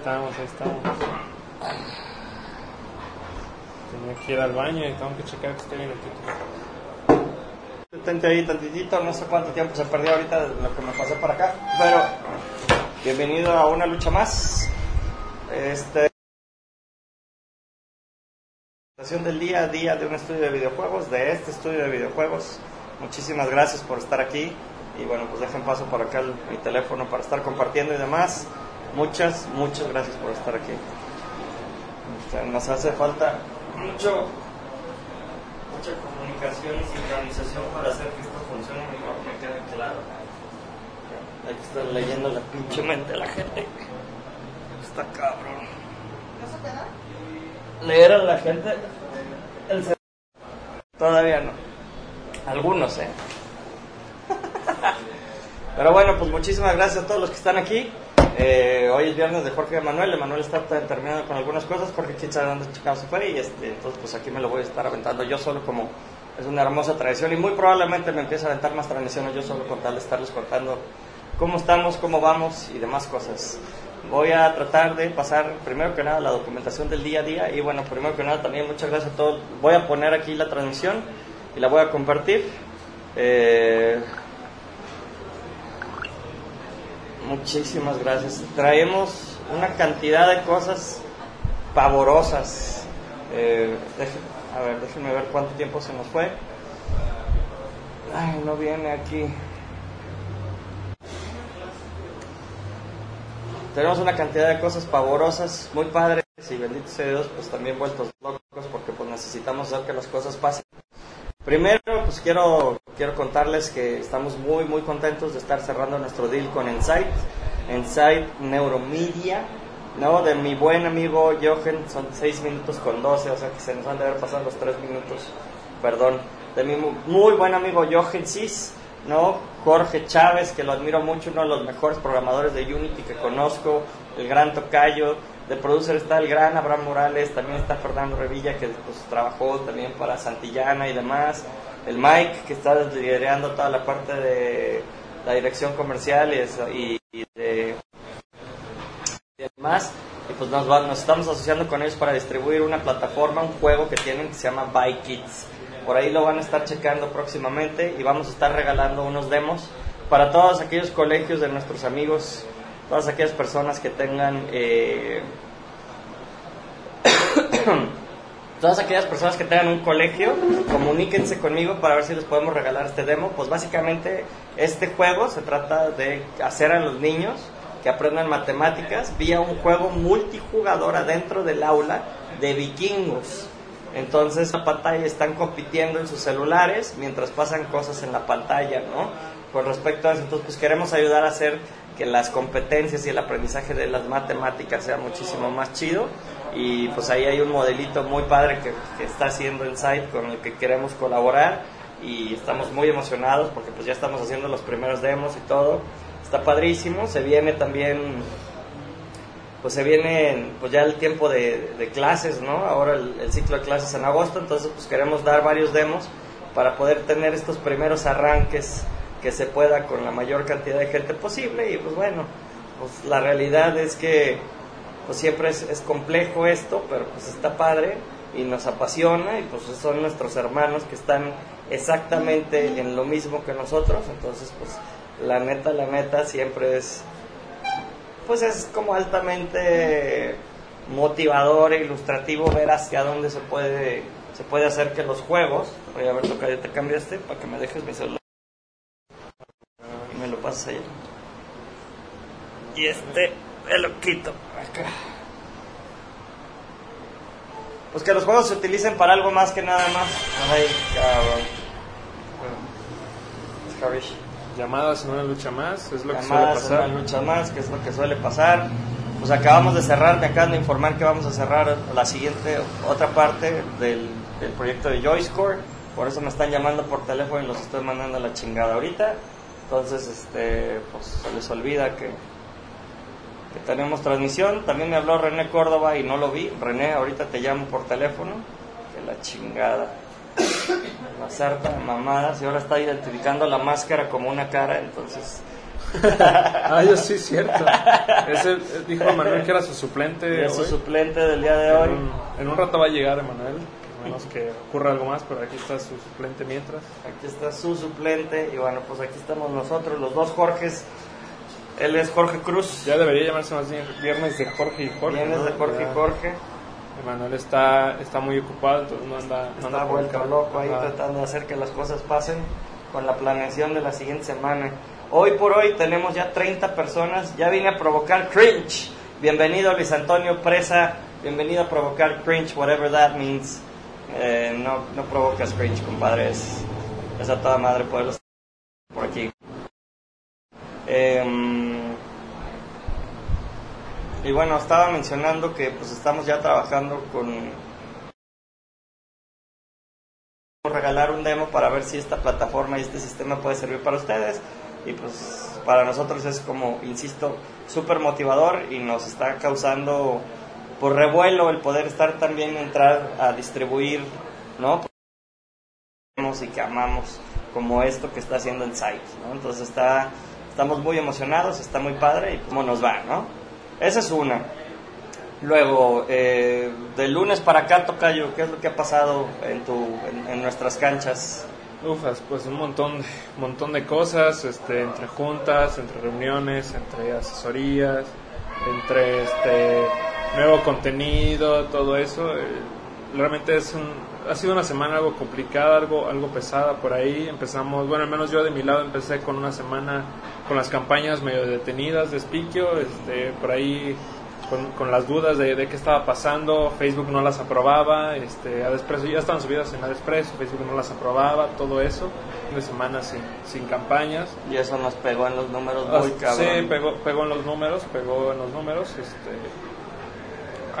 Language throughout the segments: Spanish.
estamos, ahí estamos. Tenía que ir al baño y tengo que checar que esté bien aquí. Detente ahí tantitito, no sé cuánto tiempo se perdió ahorita lo que me pasé para acá, pero bienvenido a una lucha más. Este del día a día de un estudio de videojuegos, de este estudio de videojuegos. Muchísimas gracias por estar aquí y bueno, pues dejen paso por acá el- mi teléfono para estar compartiendo y demás. Muchas, muchas gracias por estar aquí. Este, Nos hace falta mucho mucha comunicación y sincronización para hacer que esto funcione mejor, que quede claro. Hay que estar leyendo la pinche mente de la gente. Está cabrón. Leer a la gente el. Todavía no. Algunos, ¿eh? Pero bueno, pues muchísimas gracias a todos los que están aquí. Eh, hoy es viernes de Jorge Emanuel. Emanuel está terminando con algunas cosas. Jorge Chicha dónde Chicago se fue. Y este, entonces, pues aquí me lo voy a estar aventando yo solo, como es una hermosa tradición. Y muy probablemente me empiece a aventar más tradiciones yo solo con tal de estarles contando cómo estamos, cómo vamos y demás cosas. Voy a tratar de pasar primero que nada la documentación del día a día. Y bueno, primero que nada también muchas gracias a todos. Voy a poner aquí la transmisión y la voy a compartir. Eh, Muchísimas gracias. Traemos una cantidad de cosas pavorosas. Eh, a ver, déjenme ver cuánto tiempo se nos fue. Ay, no viene aquí. Tenemos una cantidad de cosas pavorosas, muy padres y benditos sea Dios, pues también vueltos locos porque pues necesitamos hacer que las cosas pasen. Primero, pues quiero, quiero contarles que estamos muy, muy contentos de estar cerrando nuestro deal con Insight, Insight Neuromedia, ¿no? De mi buen amigo Jochen, son 6 minutos con 12, o sea que se nos han de haber pasado los 3 minutos, perdón. De mi mu- muy buen amigo Jochen Cis, ¿no? Jorge Chávez, que lo admiro mucho, uno de los mejores programadores de Unity que conozco, el gran tocayo, de producer está el gran Abraham Morales, también está Fernando Revilla, que pues, trabajó también para Santillana y demás, el Mike, que está liderando toda la parte de la dirección comercial y, y de y demás. Y pues nos, va- nos estamos asociando con ellos para distribuir una plataforma, un juego que tienen que se llama Buy Kids. Por ahí lo van a estar checando próximamente y vamos a estar regalando unos demos para todos aquellos colegios de nuestros amigos, todas aquellas personas que tengan eh, todas aquellas personas que tengan un colegio, comuníquense conmigo para ver si les podemos regalar este demo. Pues básicamente este juego se trata de hacer a los niños que aprendan matemáticas vía un juego multijugador adentro del aula de vikingos. Entonces la pantalla están compitiendo en sus celulares mientras pasan cosas en la pantalla, ¿no? Con respecto a eso, entonces pues queremos ayudar a hacer que las competencias y el aprendizaje de las matemáticas sea muchísimo más chido. Y pues ahí hay un modelito muy padre que, que está haciendo Insight con el que queremos colaborar. Y estamos muy emocionados porque pues ya estamos haciendo los primeros demos y todo. Está padrísimo. Se viene también pues se viene pues ya el tiempo de, de clases no ahora el, el ciclo de clases en agosto. Entonces pues queremos dar varios demos para poder tener estos primeros arranques que se pueda con la mayor cantidad de gente posible y pues bueno pues la realidad es que pues siempre es, es complejo esto, pero pues está padre y nos apasiona y pues son nuestros hermanos que están exactamente en lo mismo que nosotros, entonces pues la neta, la neta siempre es pues es como altamente motivador e ilustrativo ver hacia dónde se puede se puede hacer que los juegos, voy a ver toca ya te cambiaste para que me dejes mi celular pasas allá. Y este me lo quito acá. Pues que los juegos se utilicen para algo más que nada más. Ay, cabrón. Llamadas en una lucha más, es lo que suele Llamadas, pasar. una lucha más, que es lo que suele pasar. Pues acabamos de cerrar, me acaban de informar que vamos a cerrar la siguiente, otra parte del, del proyecto de JoyScore. Por eso me están llamando por teléfono y los estoy mandando a la chingada ahorita. Entonces, este, pues se les olvida que, que tenemos transmisión. También me habló René Córdoba y no lo vi. René, ahorita te llamo por teléfono. Que la chingada. La sarta de mamadas y ahora está identificando la máscara como una cara, entonces ah, yo sí, cierto. Ese, dijo Emanuel que era su suplente. Es su suplente del día de En hoy. un, en un rato va a llegar Emanuel. A menos que ocurra algo más, pero aquí está su suplente mientras. Aquí está su suplente y bueno, pues aquí estamos nosotros, los dos Jorges. Él es Jorge Cruz. Ya debería llamarse más bien Viernes de Jorge y Jorge. Viernes ¿no? de Jorge Ya. y Jorge. Emanuel está, está muy ocupado, entonces no anda, no Está anda vuelto loco ahí Ajá. tratando de hacer que las cosas pasen con la planeación de la siguiente semana. Hoy por hoy tenemos ya 30 personas. Ya vine a provocar cringe. Bienvenido Luis Antonio Presa. Bienvenido a provocar cringe, whatever that means. Eh, no, no provocas cringe, compadre. Es, a toda madre poderlos por aquí. Em, y bueno, estaba mencionando que pues estamos ya trabajando con regalar un demo para ver si esta plataforma y este sistema puede servir para ustedes. Y pues para nosotros es como, insisto, súper motivador y nos está causando por revuelo el poder estar también entrar a distribuir, ¿no? y que amamos como esto que está haciendo el site, ¿no? Entonces está, estamos muy emocionados, está muy padre y cómo nos va, ¿no? Esa es una. Luego, eh, de lunes para acá, Tocayo, ¿qué es lo que ha pasado en, tu, en, nuestras canchas? Ufas, pues un montón, de- montón de cosas, este, entre juntas, entre reuniones, entre asesorías, entre este nuevo contenido, todo eso. eh, realmente es un, ha sido una semana algo complicada, algo, algo pesada por ahí. Empezamos, bueno, al menos yo de mi lado empecé con una semana con las campañas medio detenidas de Spikio, este, por ahí con, con las dudas de, de qué estaba pasando, Facebook no las aprobaba, este, Adespresso ya estaban subidas en Adespresso, Facebook no las aprobaba, todo eso, una semana sin, sin campañas. Y eso nos pegó en los números Ah, muy cabrón. Sí, pegó, pegó en los números, pegó en los números, este,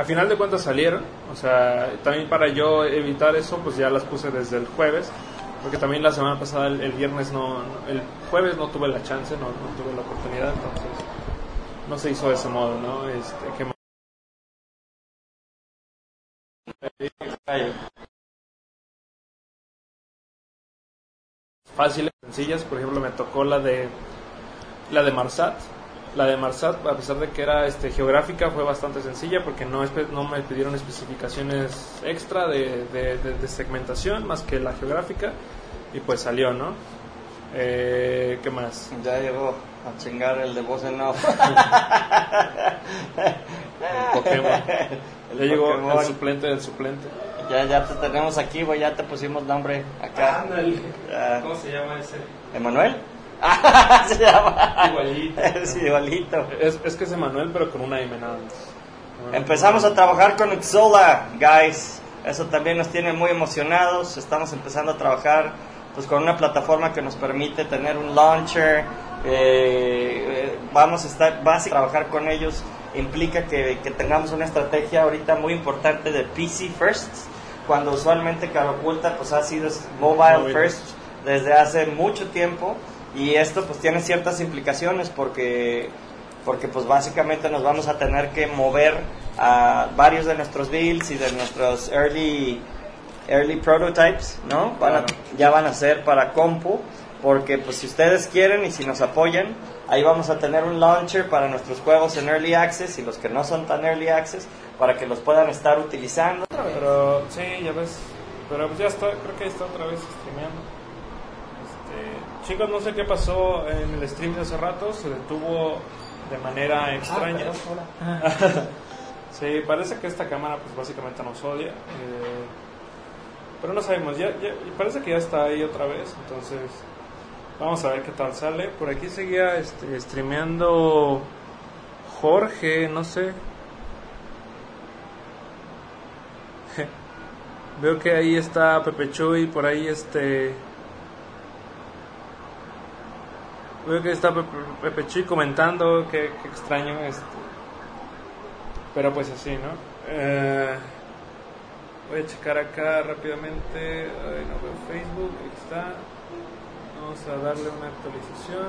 a final de cuentas salieron, o sea, también para yo evitar eso, pues ya las puse desde el jueves, porque también la semana pasada, el, viernes no, el jueves no tuve la chance, no, tuve la oportunidad, entonces no se hizo de ese modo, ¿no? Este, que fáciles, sencillas. Por ejemplo, me tocó la de la de Marsat. La de Marsat, a pesar de que era este, geográfica, fue bastante sencilla porque no, no me pidieron especificaciones extra de, de- de- de segmentación más que la geográfica y pues salió, ¿no? Eh, ¿Qué más? Ya llegó a chingar el de voz en off. El Pokémon. El ya llegó Pokémon. el suplente del suplente. Ya, ya te tenemos aquí, güey, ya te pusimos nombre acá. Ya. ¿Cómo se llama ese? ¿Emanuel? Ah, se llama. Igualito. Es igualito. Es, es que es Emanuel, pero con una M nada más. Empezamos a trabajar con Xola, guys. Eso también nos tiene muy emocionados. Estamos empezando a trabajar pues con una plataforma que nos permite tener un launcher. Eh, eh, vamos a estar, vas a trabajar con ellos implica que, que tengamos una estrategia ahorita muy importante de PC first, cuando usualmente Caloculta pues ha sido mobile first desde hace mucho tiempo y esto pues tiene ciertas implicaciones porque porque pues básicamente nos vamos a tener que mover a varios de nuestros builds y de nuestros early early prototypes, ¿no? Van a- ya van a ser para compu, porque pues si ustedes quieren y si nos apoyan, ahí vamos a tener un launcher para nuestros juegos en early access y los que no son tan early access para que los puedan estar utilizando. Pero sí, ya ves. Pero pues ya está, creo que está otra vez streameando. Chicos, no sé qué pasó en el stream de hace rato, se detuvo de manera extraña. sí, parece que esta cámara pues básicamente nos odia. eh, pero no sabemos, ya, ya- parece que ya está ahí otra vez, entonces vamos a ver qué tal sale. Por aquí seguía este, streameando Jorge, no sé. Veo que ahí está Pepe Chuy, por ahí este... Veo que está Pepe, Chuy comentando, qué, qué extraño este... Pero pues así, ¿no? Eh, voy a checar acá rápidamente, Ay, no veo Facebook, ahí está. Vamos a darle una actualización.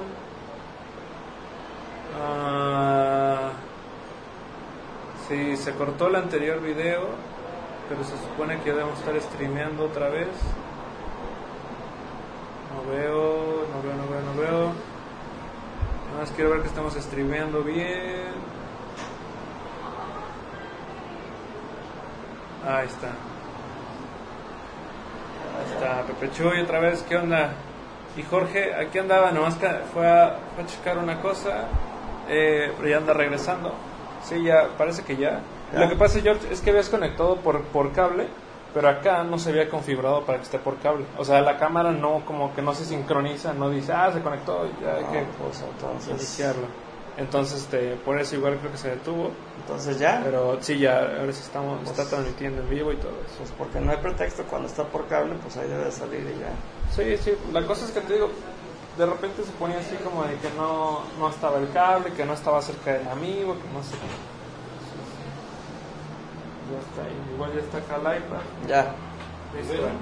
Ah, sí, se cortó el anterior video, pero se supone que ya debemos estar streameando otra vez. No veo, no veo, no veo, no veo. Nada más quiero ver que estamos streameando bien. Ahí está. Ahí está, Pepe Chuy otra vez, ¿qué onda? Y Jorge, aquí andaba, nomás que fue a, fue a checar una cosa, eh, pero ya anda regresando. Sí, ya, parece que ya. ¿Ya? Lo que pasa, George, es que habías conectado por, por cable, pero acá no se había configurado para que esté por cable. O sea, la cámara no, como que no se sincroniza, no dice, ah, se conectó, ya hay que No, pues entonces, iniciarlo. Entonces, este, por eso igual creo que se detuvo. entonces ya, Pero sí, ya, ahora sí estamos, está transmitiendo en vivo y todo eso. pues porque no hay pretexto cuando está por cable, pues ahí debe de salir y ya. Sí, sí, la cosa es que te digo, de repente se ponía así como de que no, no estaba el cable, que no estaba cerca del amigo, que no sé qué. Ya está ahí, igual ya está acá el iPad. Ya, Listo. Bueno,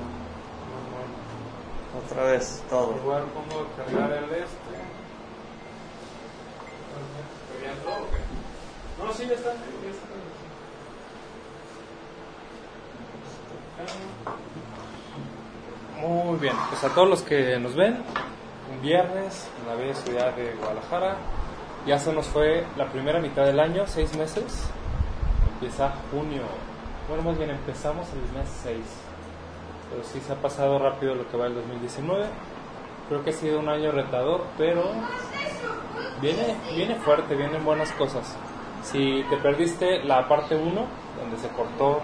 otra vez todo. Igual pongo a cargar el este. ¿Ya entró o qué? No, sí, ya está. ya está. Muy bien, pues a todos los que nos ven, un viernes en la bella ciudad de Guadalajara, ya se nos fue la primera mitad del año, seis meses, empieza junio, bueno más bien empezamos el mes 6, pero sí se ha pasado rápido lo que va el 2019, creo que ha sido un año retador, pero viene, viene fuerte, vienen buenas cosas. Si te perdiste la parte 1, donde se cortó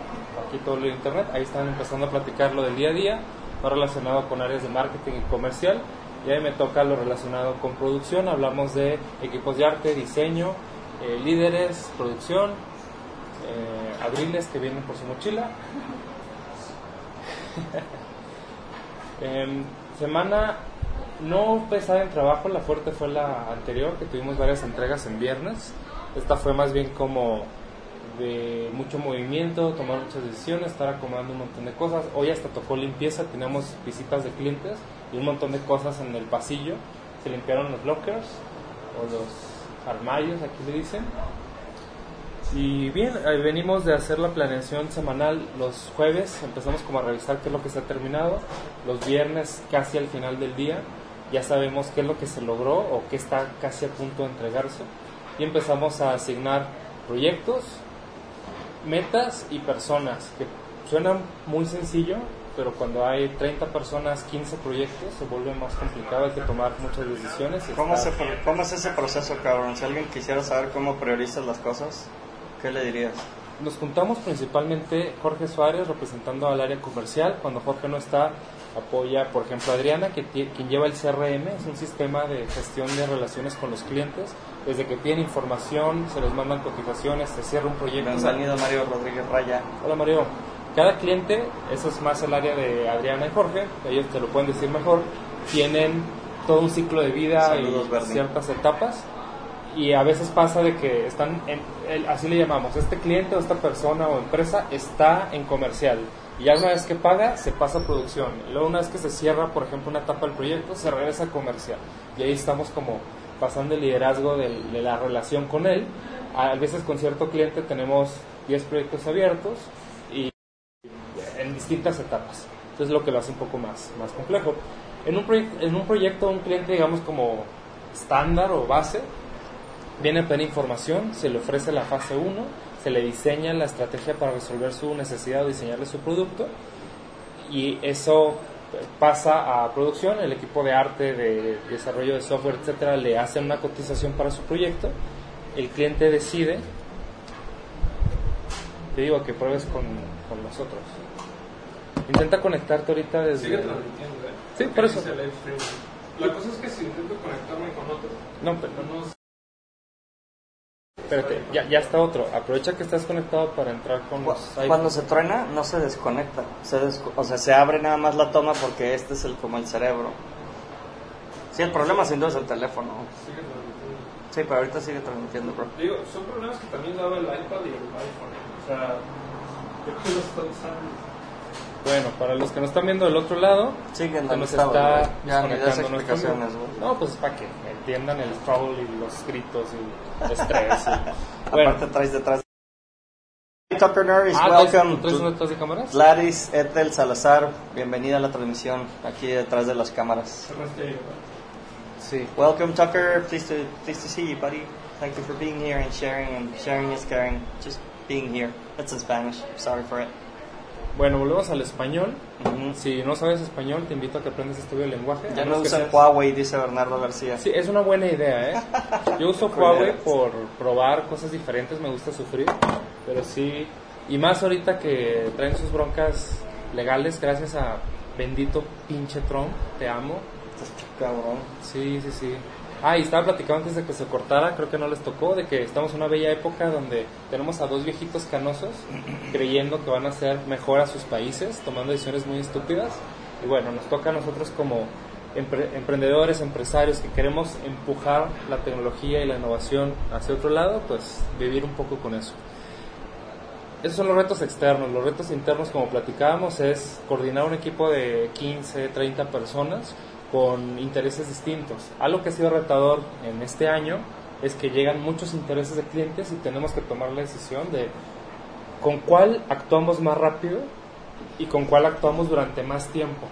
aquí todo el internet, ahí están empezando a platicar lo del día a día, no relacionado con áreas de marketing y comercial. Y ahí me toca lo relacionado con producción, hablamos de equipos de arte, diseño, eh, líderes, producción, eh, abriles que vienen por su mochila. Em, semana no pesada en trabajo, la fuerte fue la anterior, que tuvimos varias entregas en viernes. Esta fue más bien como de mucho movimiento, tomar muchas decisiones, estar acomodando un montón de cosas. Hoy hasta tocó limpieza, teníamos visitas de clientes y un montón de cosas en el pasillo. Se limpiaron los lockers o los armarios, aquí le dicen. Y bien, ahí venimos de hacer la planeación semanal los jueves, empezamos como a revisar qué es lo que se ha terminado, los viernes casi al final del día ya sabemos qué es lo que se logró o qué está casi a punto de entregarse y empezamos a asignar proyectos, metas y personas, que suenan muy sencillo, pero cuando hay 30 personas, 15 proyectos, se vuelve más complicado, hay que tomar muchas decisiones. y ¿Cómo, se, ¿Cómo es ese proceso, cabrón? Si alguien quisiera saber cómo priorizas las cosas, ¿qué le dirías? Nos juntamos principalmente Jorge Suárez representando al área comercial. Cuando Jorge no está, apoya, por ejemplo, a Adriana, que quien lleva el CRM, es un sistema de gestión de relaciones con los clientes. Desde que tiene información, se les mandan cotizaciones, se cierra un proyecto. Bienvenido Mario Rodríguez Raya. Hola Mario. Cada cliente, eso es más el área de Adriana y Jorge, ellos te lo pueden decir mejor, tienen todo un ciclo de vida Saludos, y Bernie. ciertas etapas. Y a veces pasa de que están, en, el- así le llamamos, este cliente o esta persona o empresa está en comercial. Y ya una vez que paga, se pasa a producción. Y luego una vez que se cierra, por ejemplo, una etapa del proyecto, se regresa a comercial. Y ahí estamos como pasando el liderazgo del- de la relación con él. A veces con cierto cliente tenemos 10 proyectos abiertos y en distintas etapas. Entonces lo que lo hace un poco más, más complejo. En un, en un proyecto, un cliente, digamos, como estándar o base, viene a pedir información, se le ofrece la fase 1, se le diseña la estrategia para resolver su necesidad o diseñarle su producto y eso pasa a producción, el equipo de arte, de desarrollo de software, etcétera, le hace una cotización para su proyecto, el cliente decide, te digo que pruebes con, con nosotros. Intenta conectarte ahorita desde... Sigue transmitiendo, ¿eh? Sí, por eso. La cosa es que si intento conectarme con otro, No, pero, no. Espérate, ya, ya está otro. Aprovecha que estás conectado para entrar con los Cuando iPhones. se truena, no se desconecta. Se desco- o sea, se abre nada más la toma porque este es el como el cerebro. Sí, el problema sin duda es el teléfono. Sigue transmitiendo. Sí, pero ahorita sigue transmitiendo, bro. Digo, son problemas que también daba el iPad y el iPhone. O sea, yo que lo estoy usando. Bueno, para los que nos están viendo del otro lado, se donde nos está. Ya desconectando nuestro explicaciones, güey. No, pues para que entiendan el struggle y los gritos y el estrés. y- bueno, Aparte traes detrás. Tucker Nerds, ah, ¿traes- welcome. ¿traes uno detrás de cámaras? Gladys Ethel Salazar, bienvenida a la transmisión aquí detrás de las cámaras. Sí. Welcome, Tucker. Pleased to pleased to see you, buddy. Thank you for being here and sharing. And sharing is caring. Just being here. That's in Spanish. Sorry for it. Bueno, volvemos al español. Si no sabes español, te invito a que aprendas este video de lenguaje. Ya no seas- Huawei, dice Bernardo García. Sí, es una buena idea, ¿eh? Yo uso Huawei por probar cosas diferentes, me gusta sufrir, pero sí, y más ahorita que traen sus broncas legales gracias a bendito pinche Trump, te amo. Cabrón. Sí, sí, sí. Ah, y estaba platicando antes de que se cortara, creo que no les tocó, de que estamos en una bella época donde tenemos a dos viejitos canosos creyendo que van a hacer mejor a sus países, tomando decisiones muy estúpidas. Y bueno, nos toca a nosotros como empre- emprendedores, empresarios que queremos empujar la tecnología y la innovación hacia otro lado, pues vivir un poco con eso. Esos son los retos externos. Los retos internos, como platicábamos, es coordinar un equipo de 15, 30 personas con intereses distintos. Algo que ha sido retador en este año es que llegan muchos intereses de clientes y tenemos que tomar la decisión de con cuál actuamos más rápido y con cuál actuamos durante más tiempo.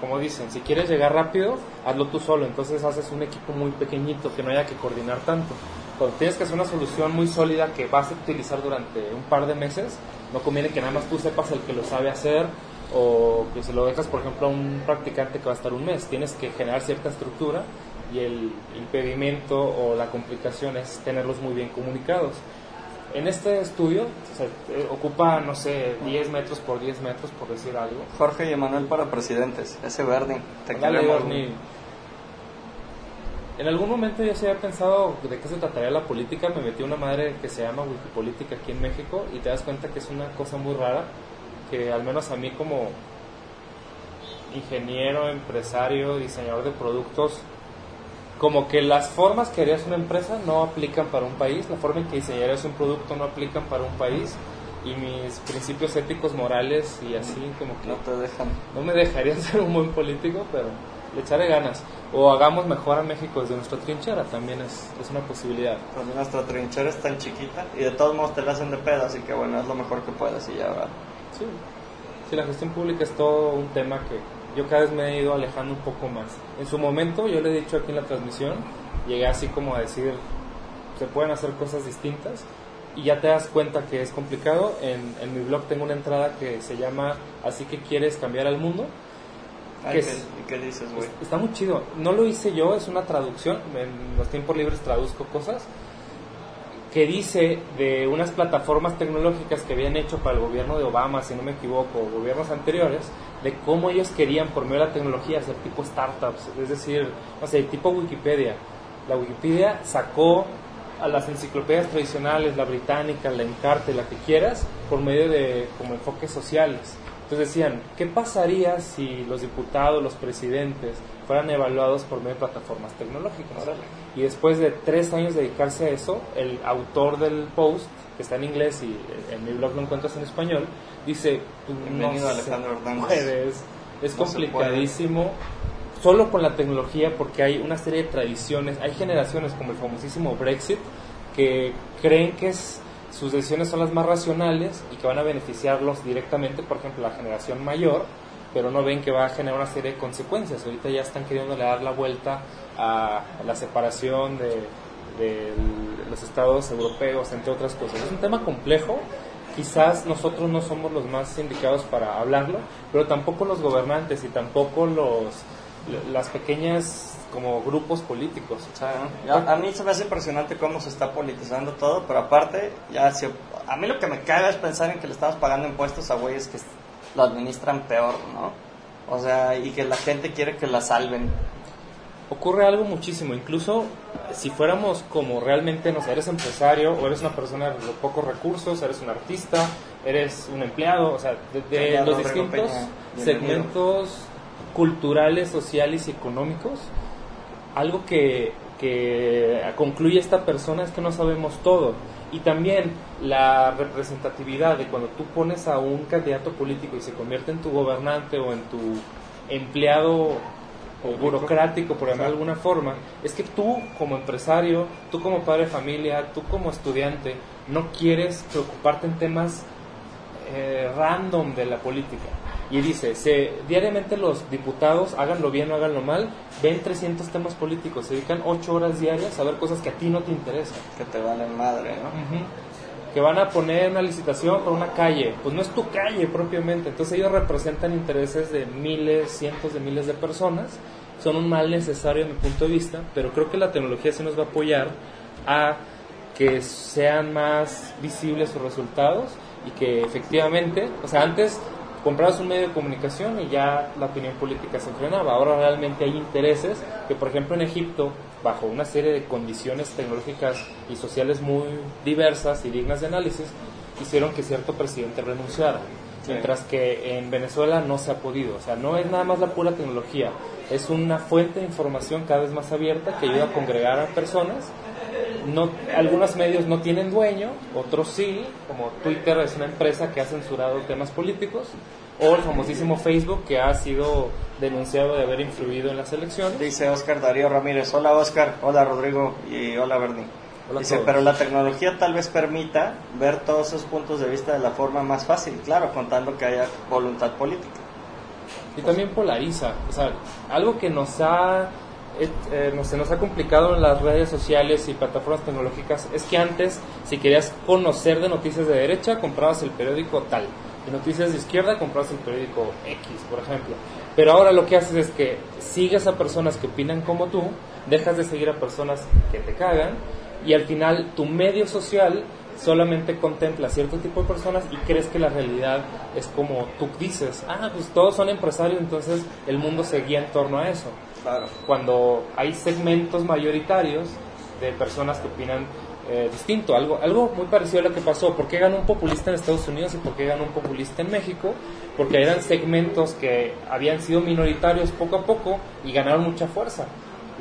Como dicen, si quieres llegar rápido, hazlo tú solo, entonces haces un equipo muy pequeñito que no haya que coordinar tanto. Cuando tienes que hacer una solución muy sólida que vas a utilizar durante un par de meses, no conviene que nada más tú sepas el que lo sabe hacer o que se lo dejas, por ejemplo, a un practicante que va a estar un mes. Tienes que generar cierta estructura y el impedimento o la complicación es tenerlos muy bien comunicados. En este estudio eh, ocupa, no sé, 10 metros por 10 metros, por decir algo. Jorge y Emanuel para presidentes. Ese Bernie. Te Dale. Bernie. En algún momento yo sí había pensado de qué se trataría la política. Me metí una madre que se llama Wikipolítica aquí en México y te das cuenta que es una cosa muy rara que al menos a mí como ingeniero, empresario, diseñador de productos, como que las formas que harías una empresa no aplican para un país, la forma en que diseñarías un producto no aplican para un país y mis principios éticos, morales y así como que No te dejan. no me dejarían ser un buen político, pero le echaré ganas. O hagamos mejor a México desde nuestra trinchera, también es, es una posibilidad. Pues nuestra trinchera es tan chiquita y de todos modos te la hacen de pedo, así que bueno, es lo mejor que puedes y ya va. Sí. Sí, la gestión pública es todo un tema que yo cada vez me he ido alejando un poco más. En su momento, yo le he dicho aquí en la transmisión, llegué así como a decir, se pueden hacer cosas distintas y ya te das cuenta que es complicado. En, en mi blog tengo una entrada que se llama Así que quieres cambiar al mundo. Ay, ¿Qué ¿qué, es? ¿y qué dices, güey? Está muy chido. No lo hice yo, es una traducción. En los tiempos libres traduzco cosas. Que dice de unas plataformas tecnológicas que habían hecho para el gobierno de Obama, si no me equivoco, gobiernos anteriores, de cómo ellos querían por medio de la tecnología hacer tipo startups. Es decir, no sé, tipo Wikipedia. La Wikipedia sacó a las enciclopedias tradicionales, la británica, la Encarte, la que quieras, por medio de como enfoques sociales. Entonces decían, ¿qué pasaría si los diputados, los presidentes fueran evaluados por medio de plataformas tecnológicas? Y después de tres años de dedicarse a eso, el autor del post, que está en inglés y en mi blog lo encuentras en español, dice, Bienvenido, no Alejandro Hernández. puede, es, No complicadísimo. Solo con la tecnología, porque hay una serie de tradiciones, hay generaciones como el famosísimo Brexit, que creen que es, sus decisiones son las más racionales y que van a beneficiarlos directamente, por ejemplo, la generación mayor, pero no ven que va a generar una serie de consecuencias. Ahorita ya están queriendo dar la vuelta a la separación de, de los estados europeos, entre otras cosas. Es un tema complejo. Quizás nosotros no somos los más indicados para hablarlo, pero tampoco los gobernantes y tampoco los las pequeñas como grupos políticos. A mí se me hace impresionante cómo se está politizando todo, pero aparte, ya si- a mí lo que me caga es pensar en que le estamos pagando impuestos a güeyes que lo administran peor, ¿no? O sea, y que la gente quiere que la salven. Ocurre algo muchísimo. Incluso si fuéramos como realmente, no sé, eres empresario o eres una persona de pocos recursos, eres un artista, eres un empleado, o sea, de, de los distintos segmentos culturales, sociales y económicos, algo que, que concluye esta persona es que no sabemos todo. Y también la representatividad de cuando tú pones a un candidato político y se convierte en tu gobernante o en tu empleado o burocrático, por llamar de alguna forma, es que tú como empresario, tú como padre de familia, tú como estudiante, no quieres preocuparte en temas eh, random de la política. y dice, se, diariamente los diputados, háganlo bien o háganlo mal, ven 300 temas políticos, se dedican 8 horas diarias a ver cosas que a ti no te interesan. Que te valen madre, ¿no? Ujú. Que van a poner una licitación por una calle, pues no es tu calle propiamente, entonces ellos representan intereses de miles, cientos de miles de personas, son un mal necesario en mi punto de vista, pero creo que la tecnología sí nos va a apoyar a que sean más visibles sus resultados y que efectivamente, o sea, antes comprabas un medio de comunicación y ya la opinión política se frenaba. Ahora realmente hay intereses que, por ejemplo, en Egipto, bajo una serie de condiciones tecnológicas y sociales muy diversas y dignas de análisis, hicieron que cierto presidente renunciara. Sí. Mientras que en Venezuela no se ha podido. O sea, no es nada más la pura tecnología, es una fuente de información cada vez más abierta que ayuda a congregar a personas no, algunos medios no tienen dueño, otros sí, como Twitter es una empresa que ha censurado temas políticos, o el famosísimo Facebook que ha sido denunciado de haber influido en las elecciones. Dice Oscar Darío Ramírez, hola Oscar, hola Rodrigo y hola Bernie. Hola Dice, pero la tecnología tal vez permita ver todos esos puntos de vista de la forma más fácil, claro, contando que haya voluntad política. Y también polariza, o sea, algo que nos ha eh, eh, nos- se nos ha complicado en las redes sociales y plataformas tecnológicas es que antes, si querías conocer de noticias de derecha, comprabas el periódico tal. De noticias de izquierda, comprabas el periódico X, por ejemplo. Pero ahora lo que haces es que sigues a personas que opinan como tú, dejas de seguir a personas que te cagan, y al final tu medio social solamente contempla cierto tipo de personas y crees que la realidad es como tú dices, ah, pues todos son empresarios, entonces el mundo se guía en torno a eso Claro. cuando hay segmentos mayoritarios de personas que opinan eh, distinto, algo, algo muy parecido a lo que pasó. ¿Por qué ganó un populista en Estados Unidos y por qué ganó un populista en México? Porque eran segmentos que habían sido minoritarios poco a poco y ganaron mucha fuerza.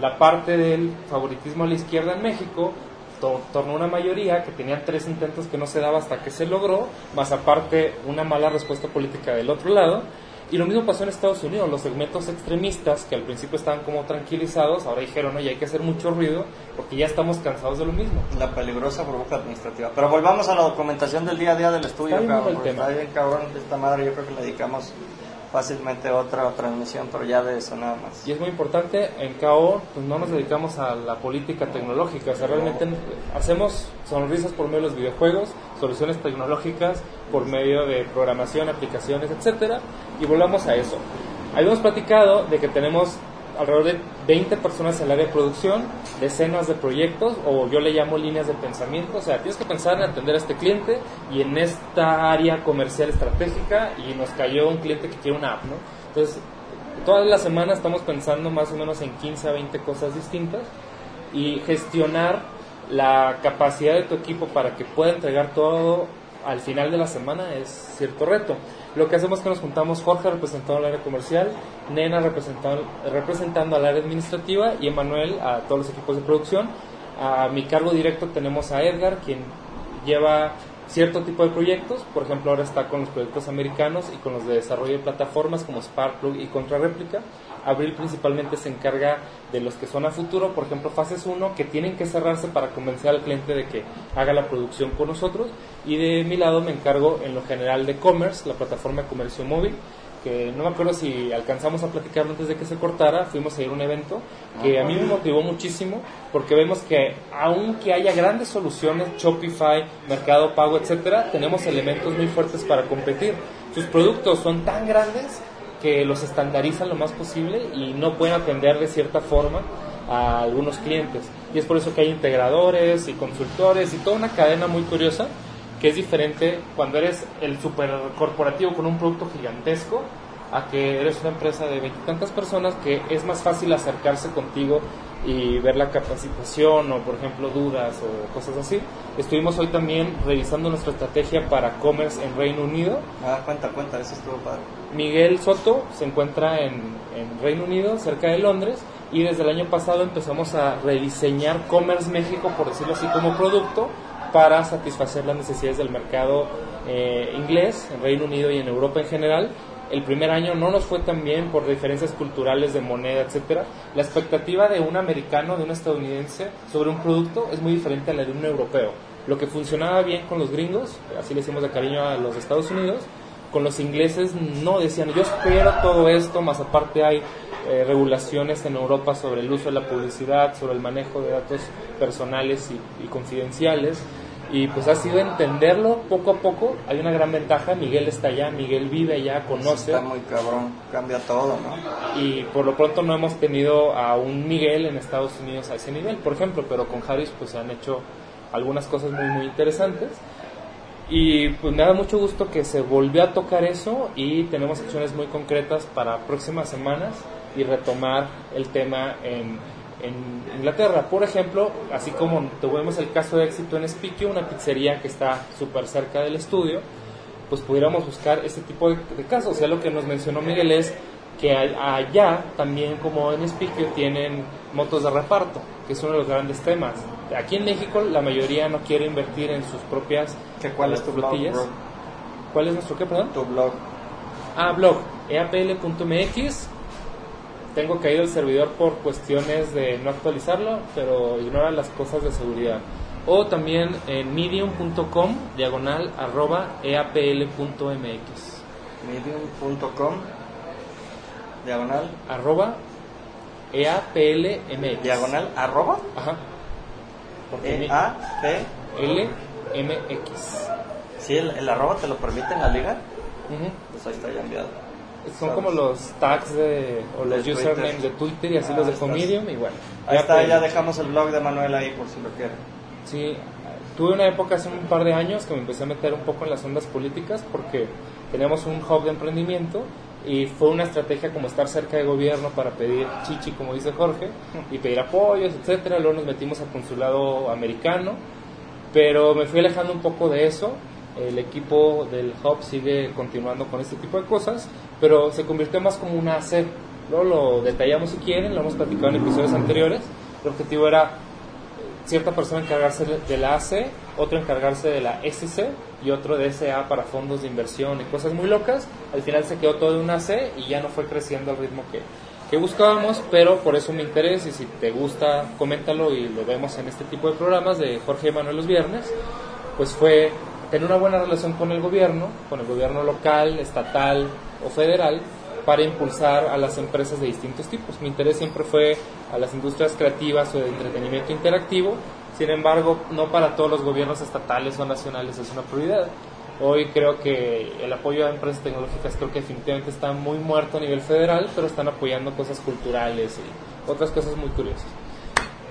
La parte del favoritismo a la izquierda en México to- tornó una mayoría que tenían tres intentos que no se daba hasta que se logró, más aparte una mala respuesta política del otro lado. Y lo mismo pasó en Estados Unidos, los segmentos extremistas que al principio estaban como tranquilizados, ahora dijeron, oye, hay que hacer mucho ruido porque ya estamos cansados de lo mismo. La peligrosa burbuja administrativa. Pero volvamos a la documentación del día a día del estudio, cabrón, está bien cabrón de esta madre, yo creo que le dedicamos fácilmente otra transmisión, pero ya de eso nada más. Y es muy importante, en KO pues no nos dedicamos a la política tecnológica, o sea, realmente hacemos sonrisas por medio de los videojuegos, soluciones tecnológicas por medio de programación, aplicaciones, etcétera, y volvamos a eso. Habíamos platicado de que tenemos alrededor de 20 personas en el área de producción, decenas de proyectos, o yo le llamo líneas de pensamiento, o sea, tienes que pensar en atender a este cliente y en esta área comercial estratégica, y nos cayó un cliente que quiere una app, ¿no? Entonces, todas las semanas estamos pensando más o menos en 15 a 20 cosas distintas y gestionar la capacidad de tu equipo para que pueda entregar todo al final de la semana es cierto reto. Lo que hacemos es que nos juntamos Jorge representando al área comercial, Nena representando, representando al área administrativa y Emanuel a todos los equipos de producción. A mi cargo directo tenemos a Edgar, quien lleva cierto tipo de proyectos, por ejemplo ahora está con los proyectos americanos y con los de desarrollo de plataformas como Sparkplug y Contrarréplica. Abril principalmente se encarga de los que son a futuro, por ejemplo fases 1, que tienen que cerrarse para convencer al cliente de que haga la producción con nosotros. Y de mi lado me encargo en lo general de Commerce, la plataforma de comercio móvil, que no me acuerdo si alcanzamos a platicarlo antes de que se cortara, fuimos a ir a un evento que a mí me motivó muchísimo porque vemos que aunque haya grandes soluciones, Shopify, Mercado Pago, etcétera, tenemos elementos muy fuertes para competir. Sus productos son tan grandes que los estandarizan lo más posible y no pueden atender de cierta forma a algunos clientes. Y es por eso que hay integradores y consultores y toda una cadena muy curiosa que es diferente cuando eres el super corporativo con un producto gigantesco a que eres una empresa de veintitantas personas que es más fácil acercarse contigo y ver la capacitación o por ejemplo dudas o cosas así. Estuvimos hoy también revisando nuestra estrategia para commerce en Reino Unido. Ah, cuenta, cuenta, eso estuvo padre. Miguel Soto se encuentra en, en Reino Unido, cerca de Londres, y desde el año pasado empezamos a rediseñar Commerce México, por decirlo así, como producto para satisfacer las necesidades del mercado eh, inglés, en Reino Unido y en Europa en general. El primer año no nos fue tan bien por diferencias culturales de moneda, etcétera. La expectativa de un americano, de un estadounidense sobre un producto es muy diferente a la de un europeo. Lo que funcionaba bien con los gringos, así le decimos de cariño a los Estados Unidos, Con los ingleses no decían, yo espero todo esto, más aparte hay eh, regulaciones en Europa sobre el uso de la publicidad, sobre el manejo de datos personales y, y confidenciales. Y pues ha sido entenderlo poco a poco. Hay una gran ventaja, Miguel está allá, Miguel vive allá, conoce. Está muy cabrón, cambia todo, ¿no? Y por lo pronto no hemos tenido a un Miguel en Estados Unidos a ese nivel, por ejemplo, pero con Harris pues se han hecho algunas cosas muy muy interesantes. Y pues me da mucho gusto que se volvió a tocar eso y tenemos acciones muy concretas para próximas semanas y retomar el tema en, en Inglaterra. Por ejemplo, así como tuvimos el caso de éxito en Spikio, una pizzería que está súper cerca del estudio, pues pudiéramos buscar ese tipo de, de casos. O sea, lo que nos mencionó Miguel es que allá también como en Spikio tienen motos de reparto, que es uno de los grandes temas. Aquí en México la mayoría no quiere invertir en sus propias ¿Qué, ¿Cuál es tu blog, flotillas. bro? ¿Cuál es nuestro qué, perdón? Tu blog. Ah, blog, eapl.mx. Tengo caído el servidor por cuestiones de no actualizarlo, pero ignora las cosas de seguridad. O también en medium.com, diagonal, arroba eapl.mx. Medium.com Diagonal Arroba eaplmx. Diagonal arroba Ajá. E mi- A P LMX. Sí, el, el arroba te lo permite en la liga. Ujú. Pues ahí está ya enviado. Son como los tags de, o los De usernames Twitter. de Twitter y así Ah, los de estás. Medium y bueno. Ahí está, EAPL. ya dejamos el blog de Manuel ahí por si lo quieren. Sí, tuve una época hace un par de años que me empecé a meter un poco en las ondas políticas porque teníamos un hub de emprendimiento y fue una estrategia como estar cerca de gobierno para pedir chichi, como dice Jorge, y pedir apoyos, etcétera. Luego nos metimos al consulado americano, pero me fui alejando un poco de eso. El equipo del hub sigue continuando con este tipo de cosas, pero se convirtió más como una AC. Luego lo detallamos si quieren, lo hemos platicado en episodios anteriores. El objetivo era cierta persona encargarse de la AC, otro encargarse de la SC y otro de SA para fondos de inversión y cosas muy locas. Al final se quedó todo en una C y ya no fue creciendo al ritmo que, que buscábamos, pero por eso mi interés y si te gusta, coméntalo y lo vemos en este tipo de programas de Jorge y Manuel los viernes, pues fue tener una buena relación con el gobierno, con el gobierno local, estatal o federal, para impulsar a las empresas de distintos tipos. Mi interés siempre fue a las industrias creativas o de entretenimiento interactivo, sin embargo, no para todos los gobiernos estatales o nacionales es una prioridad. Hoy creo que el apoyo a empresas tecnológicas creo que definitivamente está muy muerto a nivel federal, pero están apoyando cosas culturales y otras cosas muy curiosas.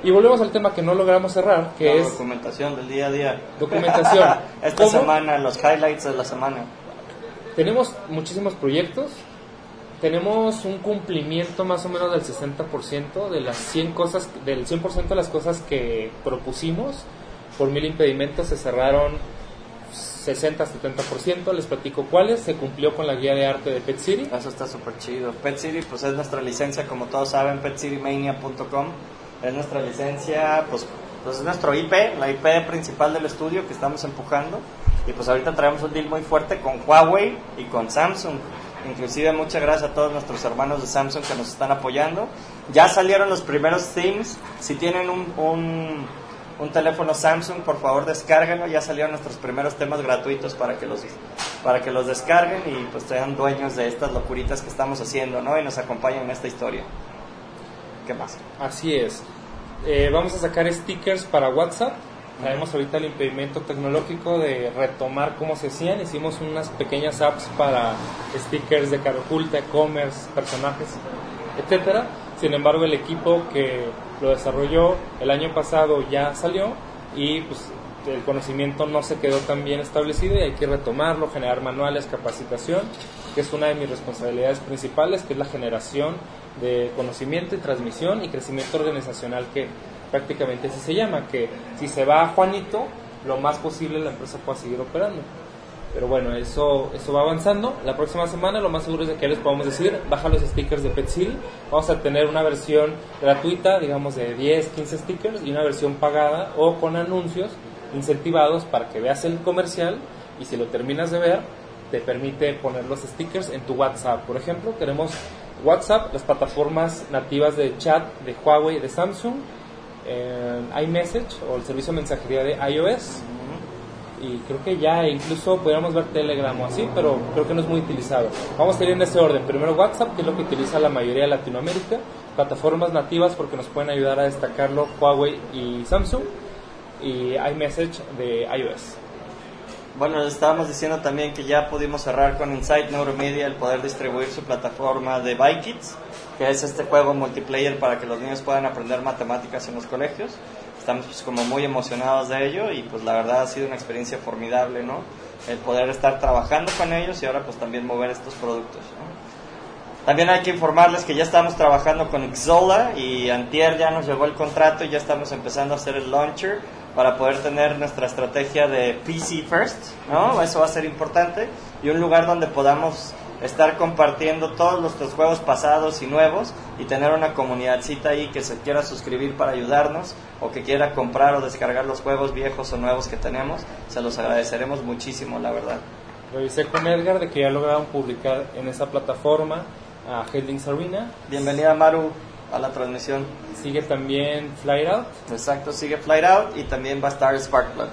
Y volvemos al tema que no logramos cerrar, que La es documentación del día a día. documentación. Esta ¿Cómo? semana, los highlights de la semana. Tenemos muchísimos proyectos. Tenemos un cumplimiento más o menos del 60% de las 100 cosas, del 100% de las cosas que propusimos. Por mil impedimentos se cerraron 60-70%. Les platico cuáles. Se cumplió con la guía de arte de Pet City. Eso está súper chido. Pet City, pues es nuestra licencia, como todos saben, petcitymania.com. Es nuestra licencia, pues, pues es nuestro IP, la IP principal del estudio que estamos empujando. Y pues ahorita traemos un deal muy fuerte con Huawei y con Samsung. Inclusive muchas gracias a todos nuestros hermanos de Samsung que nos están apoyando. Ya salieron los primeros themes. Si tienen un, un, teléfono Samsung, por favor descárguenlo. Ya salieron nuestros primeros temas gratuitos para que los, para que los descarguen y pues sean dueños de estas locuritas que estamos haciendo, ¿no? Y nos acompañen en esta historia. ¿Qué más? Así es. Eh, vamos a sacar stickers para WhatsApp. Traemos ahorita el impedimento tecnológico de retomar cómo se hacían. Hicimos unas pequeñas apps para stickers de cara e-commerce, personajes, etcétera. Sin embargo, el equipo que lo desarrolló el año pasado ya salió y pues el conocimiento no se quedó tan bien establecido y hay que retomarlo, generar manuales, capacitación, que es una de mis responsabilidades principales, que es la generación de conocimiento y transmisión y crecimiento organizacional que prácticamente así se llama, que si se va Juanito, lo más posible la empresa pueda seguir operando. Pero bueno, eso, eso va avanzando. La próxima semana lo más seguro es que les podamos decir, baja los stickers de Pet City. Vamos a tener una versión gratuita, digamos de 10, 15 stickers, y una versión pagada o con anuncios incentivados para que veas el comercial y si lo terminas de ver, te permite poner los stickers en tu WhatsApp. Por ejemplo, tenemos WhatsApp, las plataformas nativas de chat de Huawei de Samsung, eh, iMessage o el servicio de mensajería de iOS y creo que ya incluso podríamos ver Telegram o así, pero creo que no es muy utilizado. Vamos a ir en ese orden. Primero WhatsApp, que es lo que utiliza la mayoría de Latinoamérica. Plataformas nativas porque nos pueden ayudar a destacarlo Huawei y Samsung. Y iMessage de iOS. Bueno, estábamos diciendo también que ya pudimos cerrar con Insight Neuromedia el poder distribuir su plataforma de ByKids, que es este juego multiplayer para que los niños puedan aprender matemáticas en los colegios. Estamos pues, como muy emocionados de ello y pues la verdad ha sido una experiencia formidable, ¿no? El poder estar trabajando con ellos y ahora pues también mover estos productos, ¿no? También hay que informarles que ya estamos trabajando con Xola y Antier ya nos llegó el contrato y ya estamos empezando a hacer el launcher para poder tener nuestra estrategia de PC First, ¿no? Eso va a ser importante y un lugar donde podamos estar compartiendo todos nuestros juegos pasados y nuevos y tener una comunidadcita ahí que se quiera suscribir para ayudarnos o que quiera comprar o descargar los juegos viejos o nuevos que tenemos, se los agradeceremos muchísimo, la verdad. Revisé con Edgar de que ya lograron publicar en esa plataforma a Headlings Arena. Bienvenida Maru a la transmisión. Sigue también Flight Out. Exacto, sigue Flight Out y también va a estar Sparkplug.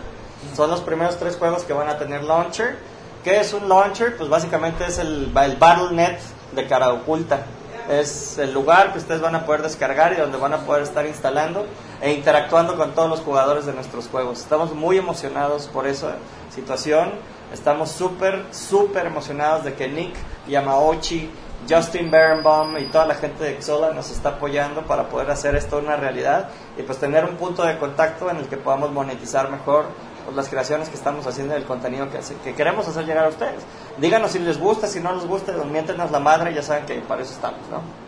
Son los primeros tres juegos que van a tener launcher. ¿Qué es un launcher? Pues básicamente es el, el Battle.net de cara oculta. Es el lugar que ustedes van a poder descargar y donde van a poder estar instalando e interactuando con todos los jugadores de nuestros juegos. Estamos muy emocionados por esa situación. Estamos súper, súper emocionados de que Nick Yamauchi Justin Berenbaum y toda la gente de Xola nos está apoyando para poder hacer esto una realidad y pues tener un punto de contacto en el que podamos monetizar mejor pues, las creaciones que estamos haciendo y el contenido que, que queremos hacer llegar a ustedes. Díganos si les gusta, si no les gusta, miéntenos la madre, ya saben que para eso estamos, ¿no?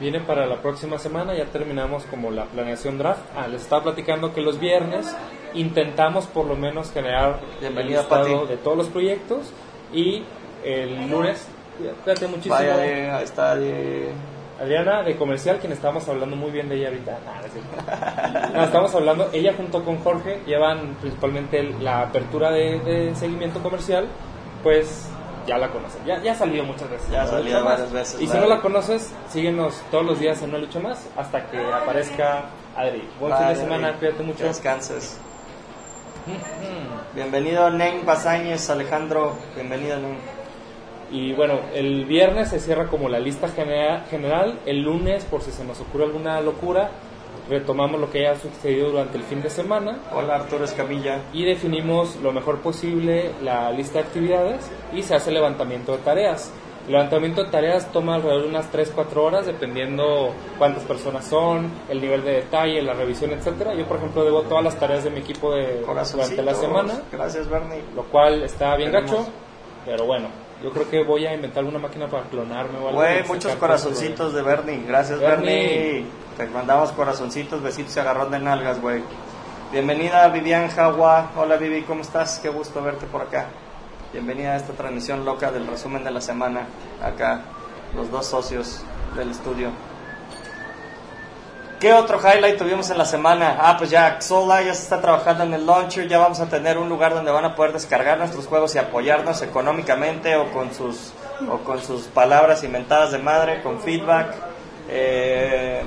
Viene para la próxima semana, ya terminamos como la planeación draft. Ah, les estaba platicando que los viernes intentamos por lo menos generar Bienvenida, el listado de todos los proyectos y el lunes Cuídate muchísimo. Vaya de, está de... Adriana de comercial, quien estábamos hablando muy bien de ella ahorita. no, estamos hablando, ella junto con Jorge llevan principalmente la apertura de, seguimiento comercial, pues ya la conocen. Ya, ya ha salido muchas veces. Ya ha salido varias veces. Y si no la conoces, síguenos todos los días en Una Lucha Más hasta que aparezca Adri. Buen fin de semana, cuídate mucho. Descanses. Bienvenido Nen Basáñez, Alejandro. Bienvenido Nen. Y bueno, el viernes se cierra como la lista general, el lunes, por si se nos ocurre alguna locura, retomamos lo que haya sucedido durante el fin de semana. Hola Arturo Escamilla. Y definimos lo mejor posible la lista de actividades y se hace levantamiento de tareas. El levantamiento de tareas toma alrededor de unas 3-4 horas dependiendo cuántas personas son, el nivel de detalle, la revisión, etcétera. Yo, por ejemplo, debo todas las tareas de mi equipo de, durante la semana. Gracias, Bernie. Lo cual está bien gacho, pero bueno, yo creo que voy a inventar alguna máquina para clonarme o algo. Güey, muchos corazoncitos de Bernie. Gracias, Bernie. Te mandamos corazoncitos, besitos y agarrón de nalgas, güey. Bienvenida Vivian Jawa. Hola Vivi, ¿cómo estás? Qué gusto verte por acá. Bienvenida a esta transmisión loca del resumen de la semana. Acá, los dos socios del estudio. ¿Qué otro highlight tuvimos en la semana? Ah, pues ya Xola ya se está trabajando en el launcher, ya vamos a tener un lugar donde van a poder descargar nuestros juegos y apoyarnos económicamente o con sus, o con sus palabras inventadas de madre, con feedback. Eh,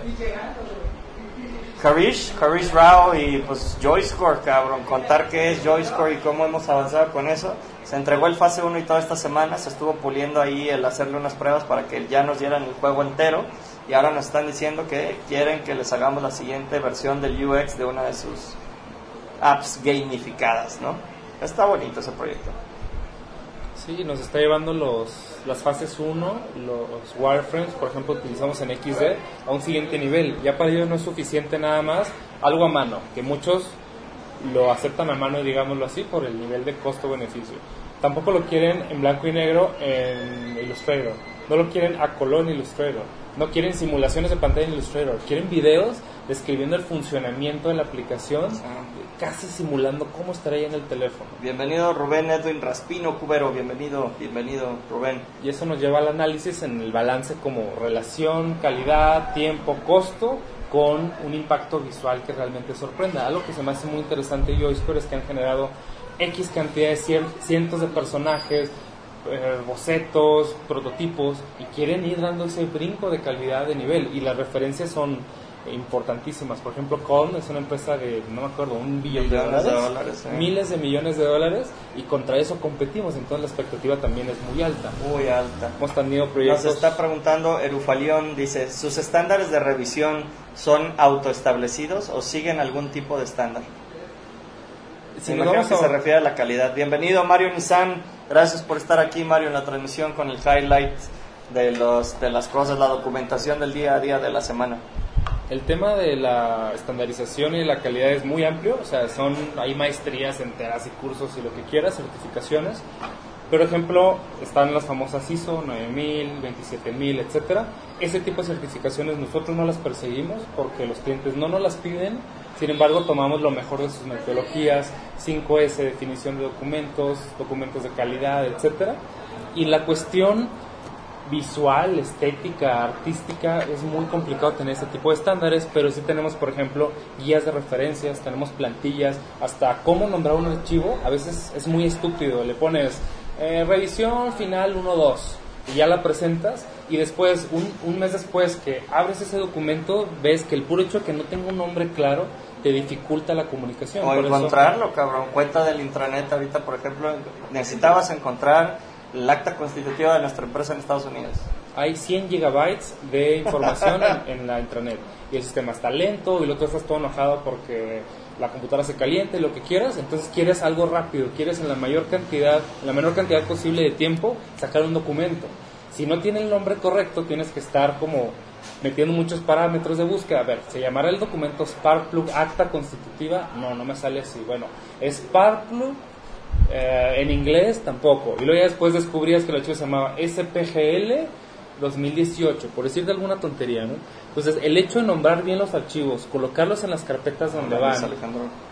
Harish, Rao y pues Joyscore, cabrón, contar qué es Joyscore y cómo hemos avanzado con eso. Se entregó el fase 1 y toda esta semana se estuvo puliendo ahí el hacerle unas pruebas para que ya nos dieran el juego entero y ahora nos están diciendo que quieren que les hagamos la siguiente versión del UX de una de sus apps gamificadas, ¿no? Está bonito ese proyecto. Sí, nos está llevando los, las fases 1, los wireframes, por ejemplo, utilizamos en XD, a un siguiente nivel. Ya para ello no es suficiente nada más algo a mano, que muchos lo aceptan a mano, digámoslo así, por el nivel de costo-beneficio. Tampoco lo quieren en blanco y negro en Illustrator, no lo quieren a color en Illustrator no quieren simulaciones de pantalla en Illustrator, quieren videos describiendo el funcionamiento de la aplicación, casi simulando cómo estaría en el teléfono. Bienvenido Rubén Edwin Raspino Cubero, bienvenido, bienvenido Rubén. Y eso nos lleva al análisis en el balance como relación, calidad, tiempo, costo con un impacto visual que realmente sorprenda. Algo que se me hace muy interesante y es que han generado X cantidad de cientos de personajes, eh, bocetos, prototipos y quieren ir dando ese brinco de calidad de nivel y las referencias son importantísimas. Por ejemplo, Colm es una empresa de, no me acuerdo, un billón de dólares, de dólares, ¿eh? miles de millones de dólares y contra eso competimos, entonces la expectativa también es muy alta. Muy alta. Hemos tenido Nos proyectos... está preguntando Erufalión, dice, ¿sus estándares de revisión son autoestablecidos o siguen algún tipo de estándar? Si Me nos imagino que a- se refiere a la calidad. Bienvenido Mario Nissan, gracias por estar aquí Mario en la transmisión con el highlight de, los, de las cosas, la documentación del día a día de la semana. El tema de la estandarización y la calidad es muy amplio, o sea, son hay maestrías enteras y cursos y lo que quieras, certificaciones. Por ejemplo, están las famosas ISO 9000, 27000, etcétera. Ese tipo de certificaciones nosotros no las perseguimos porque los clientes no nos las piden. Sin embargo, tomamos lo mejor de sus metodologías, 5S, definición de documentos, documentos de calidad, etcétera. Y la cuestión visual, estética, artística, es muy complicado tener ese tipo de estándares, pero sí tenemos, por ejemplo, guías de referencias, tenemos plantillas, hasta cómo nombrar un archivo, a veces es muy estúpido, le pones eh, revisión final 1-2 y ya la presentas y después, un, un mes después que abres ese documento, ves que el puro hecho de que no tenga un nombre claro te dificulta la comunicación. O Por eso- encontrarlo, cabrón. Cuenta del intranet ahorita, por ejemplo, necesitabas encontrar el acta constitutiva de nuestra empresa en Estados Unidos. hay 100 gigabytes de información en, la intranet y el sistema está lento y luego tú estás todo enojado porque la computadora se calienta y lo que quieras, entonces quieres algo rápido, quieres en la mayor cantidad, en la menor cantidad posible de tiempo sacar un documento. Si no tiene el nombre correcto, tienes que estar como metiendo muchos parámetros de búsqueda. A ver, ¿se llamará el documento Sparkplug Acta Constitutiva? No, no me sale así. Bueno, Sparkplug eh, en inglés tampoco. Y luego ya después descubrías que el archivo se llamaba SPGL 2018, por decir de alguna tontería, ¿no? Entonces, el hecho de nombrar bien los archivos, colocarlos en las carpetas donde van,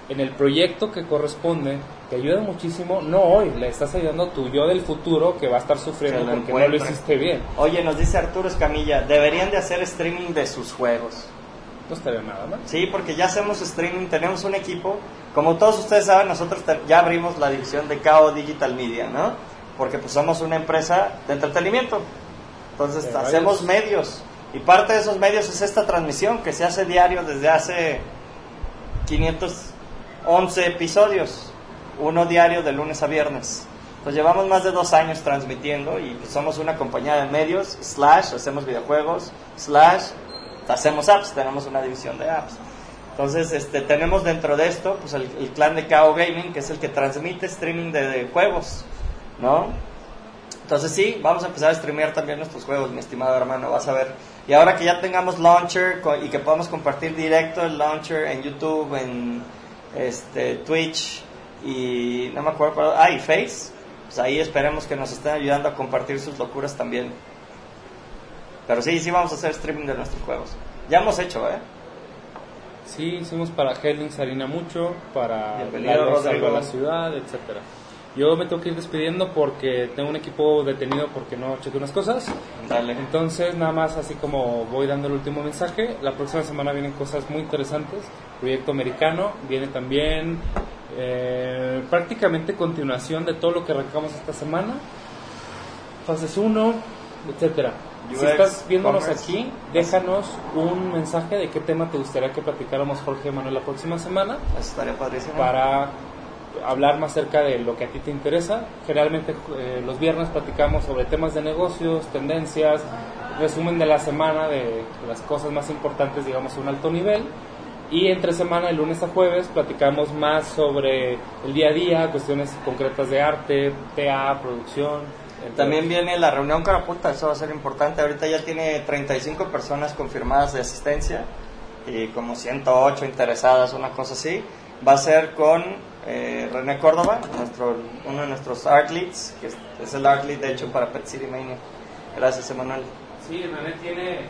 en el proyecto que corresponde, te ayuda muchísimo. No hoy, le estás ayudando a tu yo del futuro que va a estar sufriendo porque no lo hiciste bien. Oye, nos dice Arturo Escamilla, deberían de hacer streaming de sus juegos. No estaría nada mal. Sí, porque ya hacemos streaming, tenemos un equipo. Como todos ustedes saben, nosotros ya abrimos la división de KO Digital Media, ¿no? Porque pues somos una empresa de entretenimiento. Entonces hacemos medios. Y parte de esos medios es esta transmisión que se hace diario desde hace 511 episodios. Uno diario de lunes a viernes. Pues llevamos más de dos años transmitiendo y pues, somos una compañía de medios, slash, hacemos videojuegos, slash, hacemos apps, tenemos una división de apps. Entonces, este, tenemos dentro de esto pues el, clan de KO Gaming, que es el que transmite streaming de, juegos, ¿no? Entonces sí, vamos a empezar a streamear también nuestros juegos, mi estimado hermano, vas a ver. Y ahora que ya tengamos launcher y que podamos compartir directo el launcher en YouTube, en este Twitch y no me acuerdo, ah, y Face, pues ahí esperemos que nos estén ayudando a compartir sus locuras también. Pero sí, sí vamos a hacer streaming de nuestros juegos. Ya hemos hecho, ¿eh? Sí, hicimos para Hellings Harina mucho, para Bienvenido, darle Rodrigo. salvo a la ciudad, etcétera. Yo me tengo que ir despidiendo porque tengo un equipo detenido porque no chequé unas cosas. Dale. Entonces, nada más así como voy dando el último mensaje. La próxima semana vienen cosas muy interesantes. Proyecto americano, viene también eh, prácticamente continuación de todo lo que arrancamos esta semana. Fases 1, etcétera. Si estás viéndonos commerce. aquí, déjanos un mensaje de qué tema te gustaría que platicáramos Jorge y Manuel la próxima semana Eso estaría padrísimo. para hablar más acerca de lo que a ti te interesa. Generalmente eh, los viernes platicamos sobre temas de negocios, tendencias, resumen de la semana de las cosas más importantes, digamos, a un alto nivel. Y entre semana, de lunes a jueves, platicamos más sobre el día a día, cuestiones concretas de arte, TA, producción. También viene la reunión Caraputa, eso va a ser importante. Ahorita ya tiene 35 personas confirmadas de asistencia y como 108 interesadas, una cosa así. Va a ser con eh, René Córdoba, nuestro, uno de nuestros art leads, que es, es el art lead de hecho para Pet City Mania. Gracias, Emanuel. Sí, René tiene